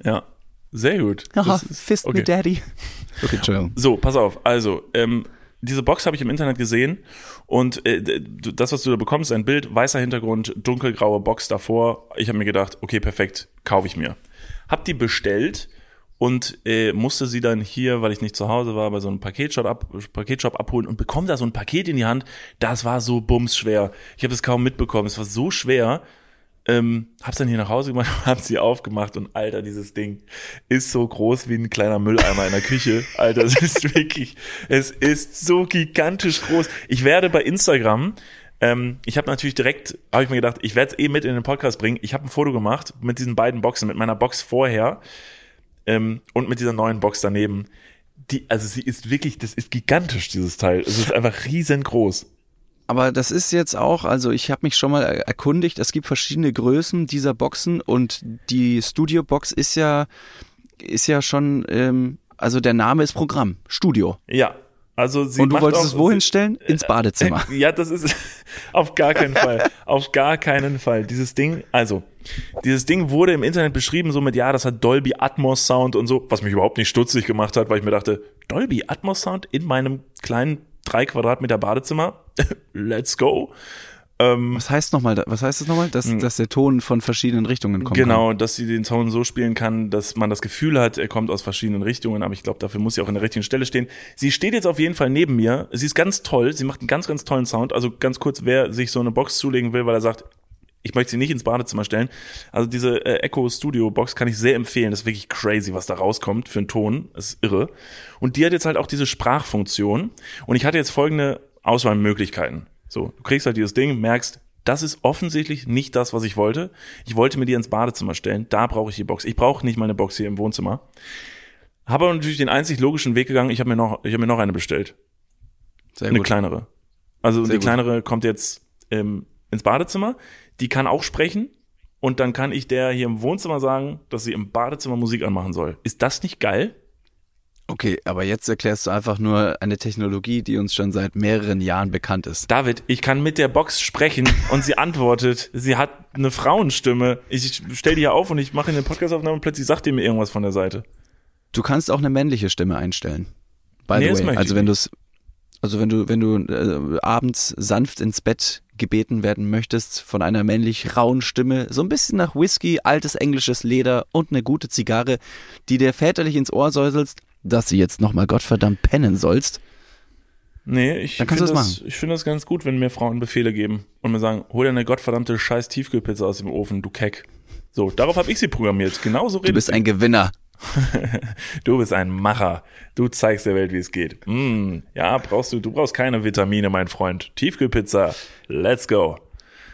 Ja. Sehr gut. Das ist- Fist okay. me Daddy. Okay, Entschuldigung. So, pass auf. Also, ähm, diese Box habe ich im Internet gesehen und äh, das, was du da bekommst, ein Bild, weißer Hintergrund, dunkelgraue Box davor. Ich habe mir gedacht, okay, perfekt, kaufe ich mir. Hab die bestellt und äh, musste sie dann hier, weil ich nicht zu Hause war, bei so einem Paketshop, ab, Paketshop abholen und bekomme da so ein Paket in die Hand. Das war so bumsschwer. Ich habe es kaum mitbekommen. Es war so schwer. Ähm, hab's dann hier nach Hause gemacht, hab sie aufgemacht und Alter, dieses Ding ist so groß wie ein kleiner Mülleimer in der Küche. Alter, es ist wirklich, es ist so gigantisch groß. Ich werde bei Instagram, ähm, ich habe natürlich direkt, habe ich mir gedacht, ich werde es eh mit in den Podcast bringen. Ich habe ein Foto gemacht mit diesen beiden Boxen, mit meiner Box vorher ähm, und mit dieser neuen Box daneben. Die, also sie ist wirklich, das ist gigantisch, dieses Teil. Es ist einfach riesengroß. Aber das ist jetzt auch, also ich habe mich schon mal er- erkundigt, es gibt verschiedene Größen dieser Boxen und die Studio Box ist ja, ist ja schon, ähm, also der Name ist Programm, Studio. Ja. Also sie und du wolltest auch, es wohin sie- stellen? Ins Badezimmer. Ja, das ist auf gar keinen Fall. Auf gar keinen Fall. Dieses Ding, also, dieses Ding wurde im Internet beschrieben, so mit, ja, das hat Dolby Atmos Sound und so, was mich überhaupt nicht stutzig gemacht hat, weil ich mir dachte, Dolby Atmos Sound in meinem kleinen drei Quadratmeter Badezimmer? Let's go. Ähm, Was heißt nochmal, was heißt das nochmal? Dass, dass der Ton von verschiedenen Richtungen kommt. Hm. Genau, dass sie den Ton so spielen kann, dass man das Gefühl hat, er kommt aus verschiedenen Richtungen, aber ich glaube, dafür muss sie auch in der richtigen Stelle stehen. Sie steht jetzt auf jeden Fall neben mir. Sie ist ganz toll, sie macht einen ganz, ganz tollen Sound. Also ganz kurz, wer sich so eine Box zulegen will, weil er sagt, ich möchte sie nicht ins Badezimmer stellen. Also diese äh, Echo Studio Box kann ich sehr empfehlen. Das ist wirklich crazy, was da rauskommt für einen Ton. Das ist irre. Und die hat jetzt halt auch diese Sprachfunktion. Und ich hatte jetzt folgende Auswahlmöglichkeiten. So, du kriegst halt dieses Ding, merkst, das ist offensichtlich nicht das, was ich wollte. Ich wollte mir die ins Badezimmer stellen. Da brauche ich die Box. Ich brauche nicht mal eine Box hier im Wohnzimmer. Habe aber natürlich den einzig logischen Weg gegangen. Ich habe mir noch, ich habe mir noch eine bestellt. Sehr Eine gut. kleinere. Also Sehr die gut. kleinere kommt jetzt ähm, ins Badezimmer. Die kann auch sprechen. Und dann kann ich der hier im Wohnzimmer sagen, dass sie im Badezimmer Musik anmachen soll. Ist das nicht geil? Okay, aber jetzt erklärst du einfach nur eine Technologie, die uns schon seit mehreren Jahren bekannt ist. David, ich kann mit der Box sprechen und sie antwortet. Sie hat eine Frauenstimme. Ich stell die hier auf und ich mache eine Podcastaufnahme und plötzlich sagt die mir irgendwas von der Seite. Du kannst auch eine männliche Stimme einstellen. By Nee, the way. Also wenn du es, also wenn du, wenn du äh, abends sanft ins Bett gebeten werden möchtest von einer männlich rauen Stimme, so ein bisschen nach Whisky, altes englisches Leder und eine gute Zigarre, die dir väterlich ins Ohr säuselst, dass du jetzt nochmal Gottverdammt pennen sollst. Nee, ich finde du das, das ich finde das ganz gut, wenn mir Frauen Befehle geben und mir sagen, hol dir eine gottverdammte scheiß Tiefkühlpizza aus dem Ofen, du Keck. So, darauf habe ich sie programmiert. Genauso Du redet bist ein Gewinner. Du bist ein Macher. Du zeigst der Welt, wie es geht. Mm, ja, brauchst du, du brauchst keine Vitamine, mein Freund. Tiefkühlpizza. Let's go.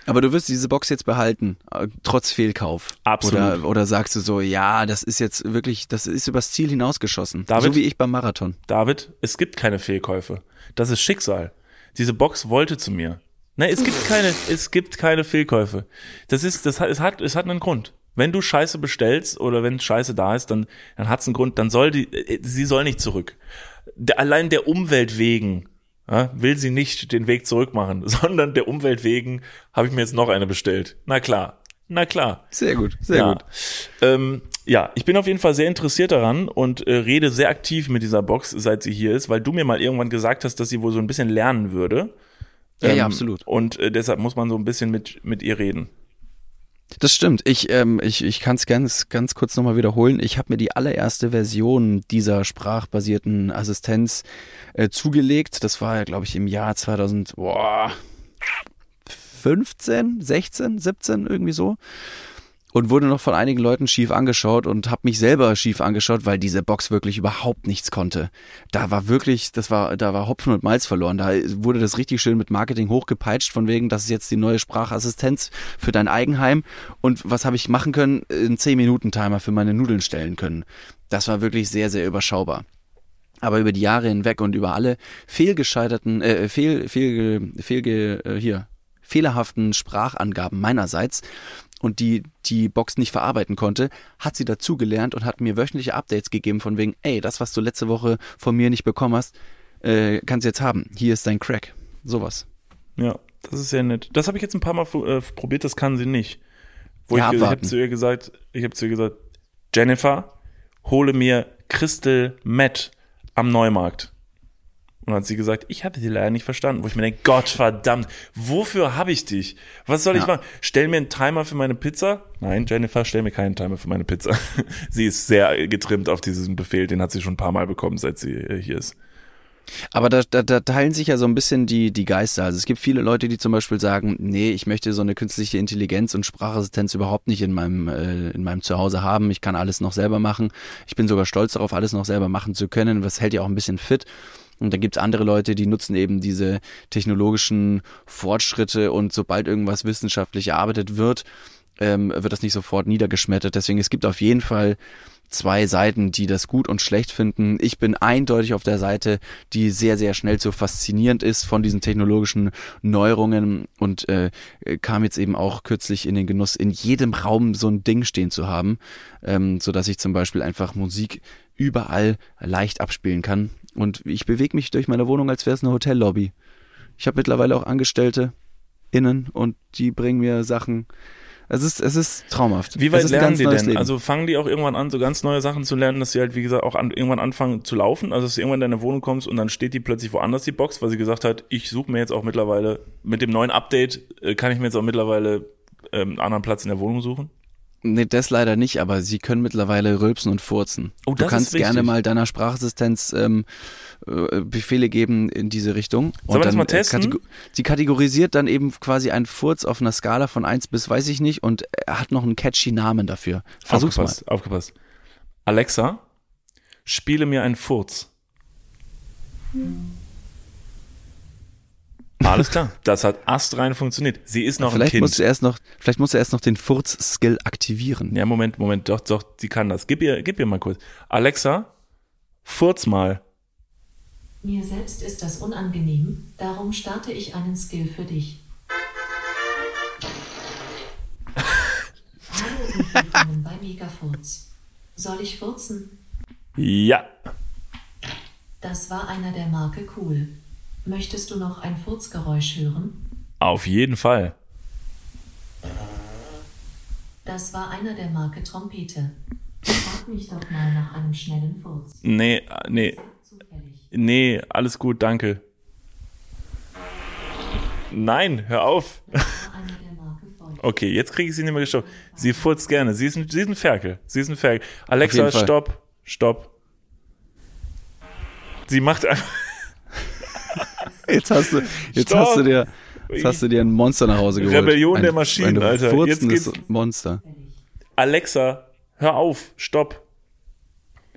Aber du wirst diese Box jetzt behalten, äh, trotz Fehlkauf. Absolut. Oder, oder sagst du so, ja, das ist jetzt wirklich, das ist übers Ziel hinausgeschossen. David? So wie ich beim Marathon. David, es gibt keine Fehlkäufe. Das ist Schicksal. Diese Box wollte zu mir. Nein, es gibt keine, es gibt keine Fehlkäufe. Das ist, das hat, es hat, es hat einen Grund. Wenn du Scheiße bestellst oder wenn Scheiße da ist, dann, dann hat's einen Grund, dann soll die, äh, sie soll nicht zurück. Der, allein der Umwelt wegen, ja, will sie nicht den Weg zurück machen, sondern der Umwelt wegen habe ich mir jetzt noch eine bestellt. Na klar. Na klar. Sehr gut, sehr ja. gut. Ähm, ja, ich bin auf jeden Fall sehr interessiert daran und äh, rede sehr aktiv mit dieser Box, seit sie hier ist, weil du mir mal irgendwann gesagt hast, dass sie wohl so ein bisschen lernen würde. Ja, ja, Ähm, absolut. Und äh, deshalb muss man so ein bisschen mit, mit ihr reden. Das stimmt. Ich, ähm, ich, ich kann es ganz, ganz kurz nochmal wiederholen. Ich habe mir die allererste Version dieser sprachbasierten Assistenz äh, zugelegt. Das war ja, glaube ich, im Jahr 2000, boah, 15, 16, 17, irgendwie so. Und wurde noch von einigen Leuten schief angeschaut und habe mich selber schief angeschaut, weil diese Box wirklich überhaupt nichts konnte. Da war wirklich, das war, da war Hopfen und Malz verloren. Da wurde das richtig schön mit Marketing hochgepeitscht, von wegen, das ist jetzt die neue Sprachassistenz für dein Eigenheim. Und was habe ich machen können? Einen 10-Minuten-Timer für meine Nudeln stellen können. Das war wirklich sehr, sehr überschaubar. Aber über die Jahre hinweg und über alle fehlgescheiterten, äh, fehl, fehl, fehlge, äh, hier, fehlerhaften Sprachangaben meinerseits und die die Box nicht verarbeiten konnte, hat sie dazugelernt und hat mir wöchentliche Updates gegeben von wegen, ey, das, was du letzte Woche von mir nicht bekommen hast, äh, kannst du jetzt haben. Hier ist dein Crack. Sowas. Ja, das ist sehr nett. Das habe ich jetzt ein paar Mal äh, probiert, das kann sie nicht. Wo Ja, ich, ich habe zu ihr gesagt, ich habe zu ihr gesagt, Jennifer, hole mir Crystal Matt am Neumarkt. Und dann hat sie gesagt, ich habe sie leider nicht verstanden. Wo ich mir denke, Gott verdammt, wofür habe ich dich? Was soll ich Ja. machen? Stell mir einen Timer für meine Pizza? Nein, Jennifer, stell mir keinen Timer für meine Pizza. sie ist sehr getrimmt auf diesen Befehl, den hat sie schon ein paar Mal bekommen, seit sie äh, hier ist. Aber da, da, da teilen sich ja so ein bisschen die, die Geister. Also es gibt viele Leute, die zum Beispiel sagen, nee, ich möchte so eine künstliche Intelligenz und Sprachassistenz überhaupt nicht in meinem, äh, in meinem Zuhause haben. Ich kann alles noch selber machen. Ich bin sogar stolz darauf, alles noch selber machen zu können. Das hält ja auch ein bisschen fit. Und dann gibt's andere Leute, die nutzen eben diese technologischen Fortschritte und sobald irgendwas wissenschaftlich erarbeitet wird, ähm, wird das nicht sofort niedergeschmettert. Deswegen, es gibt auf jeden Fall zwei Seiten, die das gut und schlecht finden. Ich bin eindeutig auf der Seite, die sehr, sehr schnell so faszinierend ist von diesen technologischen Neuerungen und äh, kam jetzt eben auch kürzlich in den Genuss, in jedem Raum so ein Ding stehen zu haben, ähm, so ich zum Beispiel einfach Musik überall leicht abspielen kann. Und ich bewege mich durch meine Wohnung, als wäre es eine Hotellobby. Ich habe mittlerweile auch Angestellte innen und die bringen mir Sachen. Es ist, es ist traumhaft. Wie weit lernen die denn? Leben. Also fangen die auch irgendwann an, so ganz neue Sachen zu lernen, dass sie halt, wie gesagt, auch an, irgendwann anfangen zu laufen? Also, dass du irgendwann in deine Wohnung kommst und dann steht die plötzlich woanders, die Box, weil sie gesagt hat, ich suche mir jetzt auch mittlerweile, mit dem neuen Update äh, kann ich mir jetzt auch mittlerweile ähm, einen anderen Platz in der Wohnung suchen? Nee, das leider nicht, aber sie können mittlerweile rülpsen und furzen. Oh, du kannst ist gerne mal deiner Sprachassistenz ähm, äh, Befehle geben in diese Richtung. Sollen wir das dann, mal äh, testen? katego- sie kategorisiert dann eben quasi einen Furz auf einer Skala von 1 bis weiß ich nicht und hat noch einen catchy Namen dafür. Versuch's mal. aufgepasst, aufgepasst. Alexa, spiele mir einen Furz. Alles klar, das hat astrein funktioniert. Sie ist noch ein Vielleicht Kind. musst du erst noch, vielleicht musst du erst noch den Furz-Skill aktivieren. Ja, Moment, Moment, doch, doch, sie kann das. Gib ihr, gib ihr mal kurz. Alexa, furz mal. Mir selbst ist das unangenehm, darum starte ich einen Skill für dich. Hallo und willkommen bei Megafurz. Soll ich furzen? Ja. Das war einer der Marke Cool. Möchtest du noch ein Furzgeräusch hören? Auf jeden Fall. Das war einer der Marke Trompete. Frag mich doch mal nach einem schnellen Furz. Nee, äh, nee, Zufällig. nee, alles gut, danke. Nein, hör auf. Okay, jetzt kriege ich sie nicht mehr gestoppt. Sie furzt gerne. Sie ist ein, sie ist ein Ferkel. Sie ist ein Ferkel. Alexa, stopp, stopp. Sie macht einfach. Jetzt hast du, jetzt hast du dir, jetzt hast du dir ein Monster nach Hause geholt. Rebellion ein, der Maschinen, ein Alter. Jetzt geht's- Monster. Alexa, hör auf, stopp.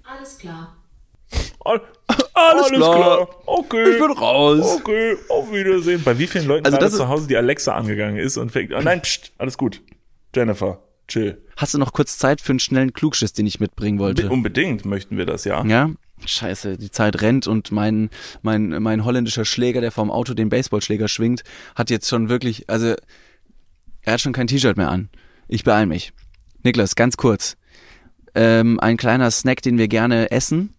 Alles klar. All, alles, klar. Okay. Ich bin raus. Okay, auf Wiedersehen. Bei wie vielen Leuten Also gerade das ist- zu Hause die Alexa angegangen ist und fängt, oh nein, pst, alles gut. Jennifer, chill. Hast du noch kurz Zeit für einen schnellen Klugschiss, den ich mitbringen wollte? Unbedingt möchten wir das, ja. Ja? Scheiße, die Zeit rennt und mein, mein, mein holländischer Schläger, der vorm Auto den Baseballschläger schwingt, hat jetzt schon wirklich, also, er hat schon kein T-Shirt mehr an. Ich beeil mich. Niklas, ganz kurz. Ähm, ein kleiner Snack, den wir gerne essen.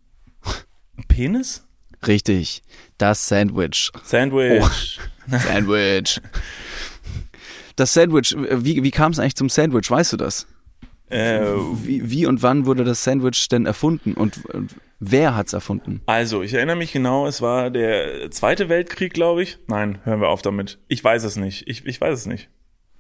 Penis? Richtig. Das Sandwich. Sandwich. Sandwich. Das Sandwich, wie, wie kam es eigentlich zum Sandwich? Weißt du das? Äh, Wie, wie und wann wurde das Sandwich denn erfunden und, und wer hat's erfunden? also, ich erinnere mich genau, es war der Zweite Weltkrieg, glaube ich. Nein, hören wir auf damit. Ich weiß es nicht. Ich, ich weiß es nicht.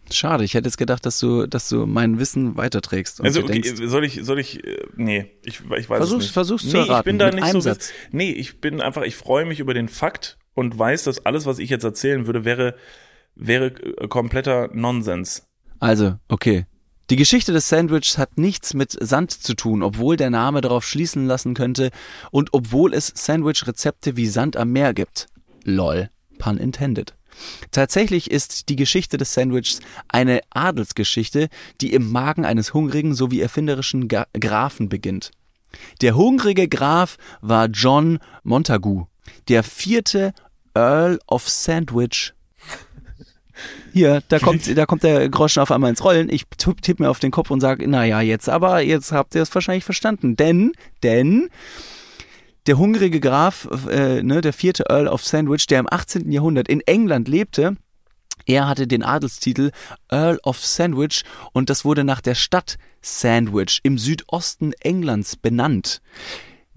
Schade, ich hätte jetzt gedacht, dass du, dass du mein Wissen weiterträgst. Und Also, okay, soll ich, soll ich, äh, nee, ich, ich weiß Versuch's- es nicht. versuch's zu nee, ich erraten, bin da nicht so, Satz. nee, ich bin einfach, ich freue mich über den Fakt und weiß, dass alles, was ich jetzt erzählen würde, wäre, wäre äh, kompletter Nonsens. also, okay. Die Geschichte des Sandwichs hat nichts mit Sand zu tun, obwohl der Name darauf schließen lassen könnte und obwohl es Sandwich-Rezepte wie Sand am Meer gibt. Lol, pun intended. Tatsächlich ist die Geschichte des Sandwichs eine Adelsgeschichte, die im Magen eines hungrigen sowie erfinderischen Ga Grafen beginnt. Der hungrige Graf war John Montagu, der vierte Earl of Sandwich. Hier, da kommt, da kommt der Groschen auf einmal ins Rollen. Ich tipp, mir auf den Kopf und sage, naja, jetzt aber, jetzt habt ihr es wahrscheinlich verstanden. Denn, denn, der hungrige Graf, äh, ne, der vierte Earl of Sandwich, der im 18. Jahrhundert in England lebte, er hatte den Adelstitel Earl of Sandwich und das wurde nach der Stadt Sandwich im Südosten Englands benannt.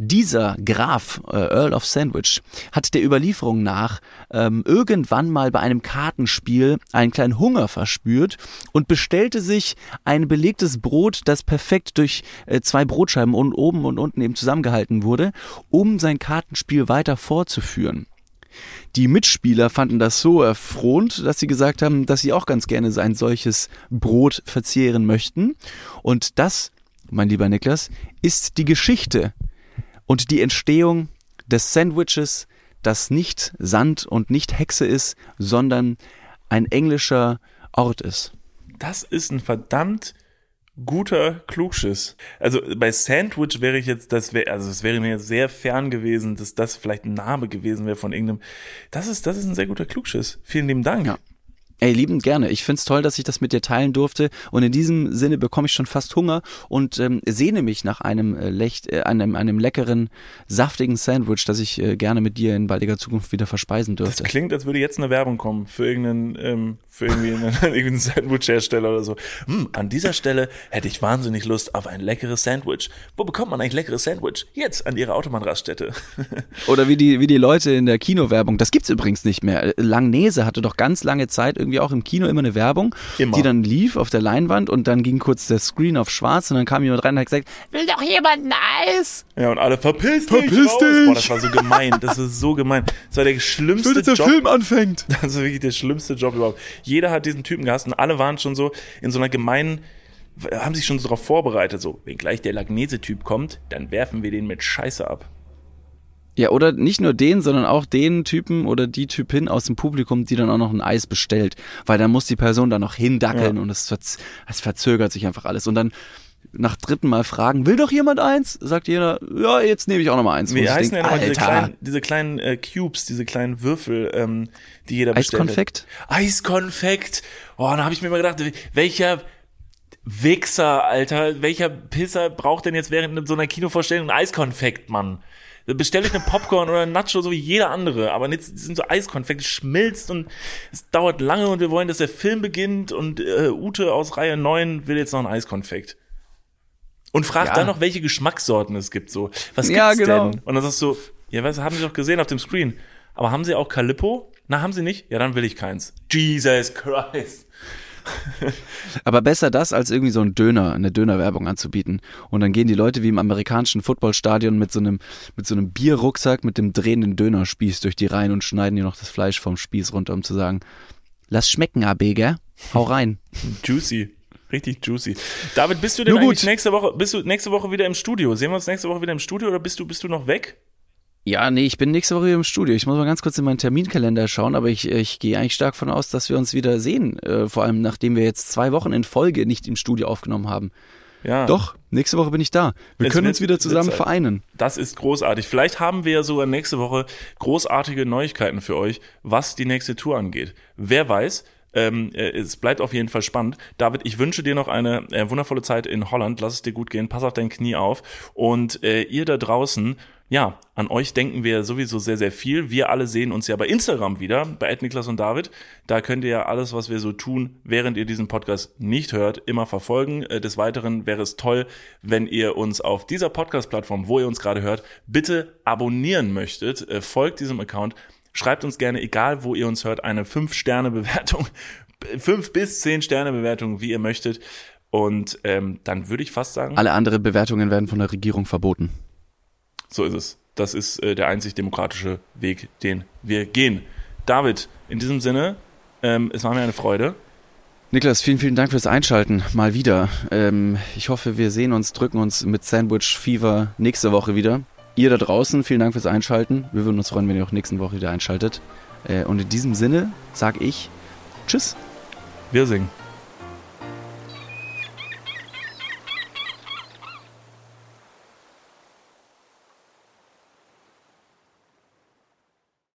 Dieser Graf, äh, Earl of Sandwich, hat der Überlieferung nach ähm, irgendwann mal bei einem Kartenspiel einen kleinen Hunger verspürt und bestellte sich ein belegtes Brot, das perfekt durch äh, zwei Brotscheiben und oben und unten eben zusammengehalten wurde, um sein Kartenspiel weiter fortzuführen. Die Mitspieler fanden das so erfrohnt, dass sie gesagt haben, dass sie auch ganz gerne ein solches Brot verzehren möchten. Und das, mein lieber Niklas, ist die Geschichte und die Entstehung des Sandwiches, das nicht Sand und nicht Hexe ist, sondern ein englischer Ort ist. Das ist ein verdammt guter Klugschiss. Also bei Sandwich wäre ich jetzt, das wäre, also es wäre mir sehr fern gewesen, dass das vielleicht ein Name gewesen wäre von irgendeinem. Das ist, das ist ein sehr guter Klugschiss. Vielen lieben Dank. Ja. Ey, liebend gerne. Ich find's toll, dass ich das mit dir teilen durfte. Und in diesem Sinne bekomme ich schon fast Hunger und ähm, sehne mich nach einem, äh, lecht, äh, einem, einem leckeren, saftigen Sandwich, das ich äh, gerne mit dir in baldiger Zukunft wieder verspeisen Das dürfte. klingt, als würde jetzt eine Werbung kommen für irgendeinen, ähm, für irgendwie einen, irgendeinen Sandwich-Hersteller oder so. Hm, an dieser Stelle hätte ich wahnsinnig Lust auf ein leckeres Sandwich. Wo bekommt man eigentlich leckeres Sandwich? Jetzt an Ihrer Autobahnraststätte. Oder wie die, wie die Leute in der Kinowerbung. Das gibt's übrigens nicht mehr. Langnese hatte doch ganz lange Zeit irgendwie auch im Kino immer eine Werbung, Immer. die dann lief auf der Leinwand und dann ging kurz der Screen auf schwarz und dann kam jemand rein und hat gesagt, will doch jemand ein Eis? Ja, und alle verpiss dich! Verpiss dich! Boah, das war so gemein. Das war so gemein. Das war der schlimmste Job. anfängt. Das ist wirklich der schlimmste Job überhaupt. Jeder hat diesen Typen gehasst und alle waren schon so in so einer gemeinen, haben sich schon so darauf vorbereitet, so, wenn gleich der Lagnese-Typ kommt, dann werfen wir den mit Scheiße ab. Ja, oder nicht nur den, sondern auch den Typen oder die Typin aus dem Publikum, die dann auch noch ein Eis bestellt. Weil dann muss die Person da noch hindackeln Ja. und es, verz es verzögert sich einfach alles. Und dann nach dritten Mal fragen, will doch jemand eins? Sagt jeder, ja, jetzt nehme ich auch noch mal eins. Wie heißen denk, denn nochmal diese kleinen, diese kleinen äh, Cubes, diese kleinen Würfel, ähm, die jeder bestellt Eiskonfekt? Eiskonfekt. Oh, da habe ich mir immer gedacht, welcher Wichser, Alter, welcher Pisser braucht denn jetzt während so einer Kinovorstellung ein Eiskonfekt, Mann? Bestell ich eine Popcorn oder ein Nacho, so wie jeder andere. Aber jetzt sind so Eiskonfekte, schmilzt und es dauert lange und wir wollen, dass der Film beginnt und äh, Ute aus Reihe 9 will jetzt noch ein Eiskonfekt. Und fragt Ja. dann noch, welche Geschmackssorten es gibt. So, was gibt's Ja, genau. denn? Und dann sagst du, ja, was haben Sie doch gesehen auf dem Screen. Aber haben Sie auch Calippo? Na, haben Sie nicht? Ja, dann will ich keins. Jesus Christ. Aber besser das, als irgendwie so ein Döner, eine Dönerwerbung anzubieten. Und dann gehen die Leute wie im amerikanischen Footballstadion mit so einem, mit so einem Bierrucksack, mit dem drehenden Dönerspieß durch die Reihen und schneiden dir noch das Fleisch vom Spieß runter, um zu sagen, lass schmecken, AB, gell? Hau rein. Juicy. Richtig juicy. David, bist du denn nächste Woche, bist du nächste Woche wieder im Studio? Sehen wir uns nächste Woche wieder im Studio oder bist du, bist du noch weg? Ja, nee, ich bin nächste Woche im Studio. Ich muss mal ganz kurz in meinen Terminkalender schauen, aber ich, ich gehe eigentlich stark von aus, dass wir uns wieder sehen. Äh, vor allem, nachdem wir jetzt zwei Wochen in Folge nicht im Studio aufgenommen haben. Ja. Doch, nächste Woche bin ich da. Wir Es können wird- uns wieder zusammen vereinen. Das ist großartig. Vielleicht haben wir ja sogar nächste Woche großartige Neuigkeiten für euch, was die nächste Tour angeht. Wer weiß. Ähm, äh, es bleibt auf jeden Fall spannend. David, ich wünsche dir noch eine äh, wundervolle Zeit in Holland. Lass es dir gut gehen. Pass auf dein Knie auf. Und äh, ihr da draußen, ja, an euch denken wir sowieso sehr, sehr viel. Wir alle sehen uns ja bei Instagram wieder, bei Niklas und David. Da könnt ihr ja alles, was wir so tun, während ihr diesen Podcast nicht hört, immer verfolgen. Äh, Des Weiteren wäre es toll, wenn ihr uns auf dieser Podcast-Plattform, wo ihr uns gerade hört, bitte abonnieren möchtet. Äh, Folgt diesem Account. Schreibt uns gerne, egal wo ihr uns hört, eine 5-Sterne-Bewertung. 5 bis 10 Sterne-Bewertung, wie ihr möchtet. Und ähm, dann würde ich fast sagen, Alle andere Bewertungen werden von der Regierung verboten. So ist es. Das ist äh, der einzig demokratische Weg, den wir gehen. David, in diesem Sinne, ähm, es war mir eine Freude. Niklas, vielen, vielen Dank fürs Einschalten. Mal wieder. Ähm, ich hoffe, wir sehen uns, drücken uns mit Sandwich Fever nächste Woche wieder. Ihr da draußen, vielen Dank fürs Einschalten. Wir würden uns freuen, wenn ihr auch nächste Woche wieder einschaltet. Äh, und in diesem Sinne sage ich Tschüss. Wir singen.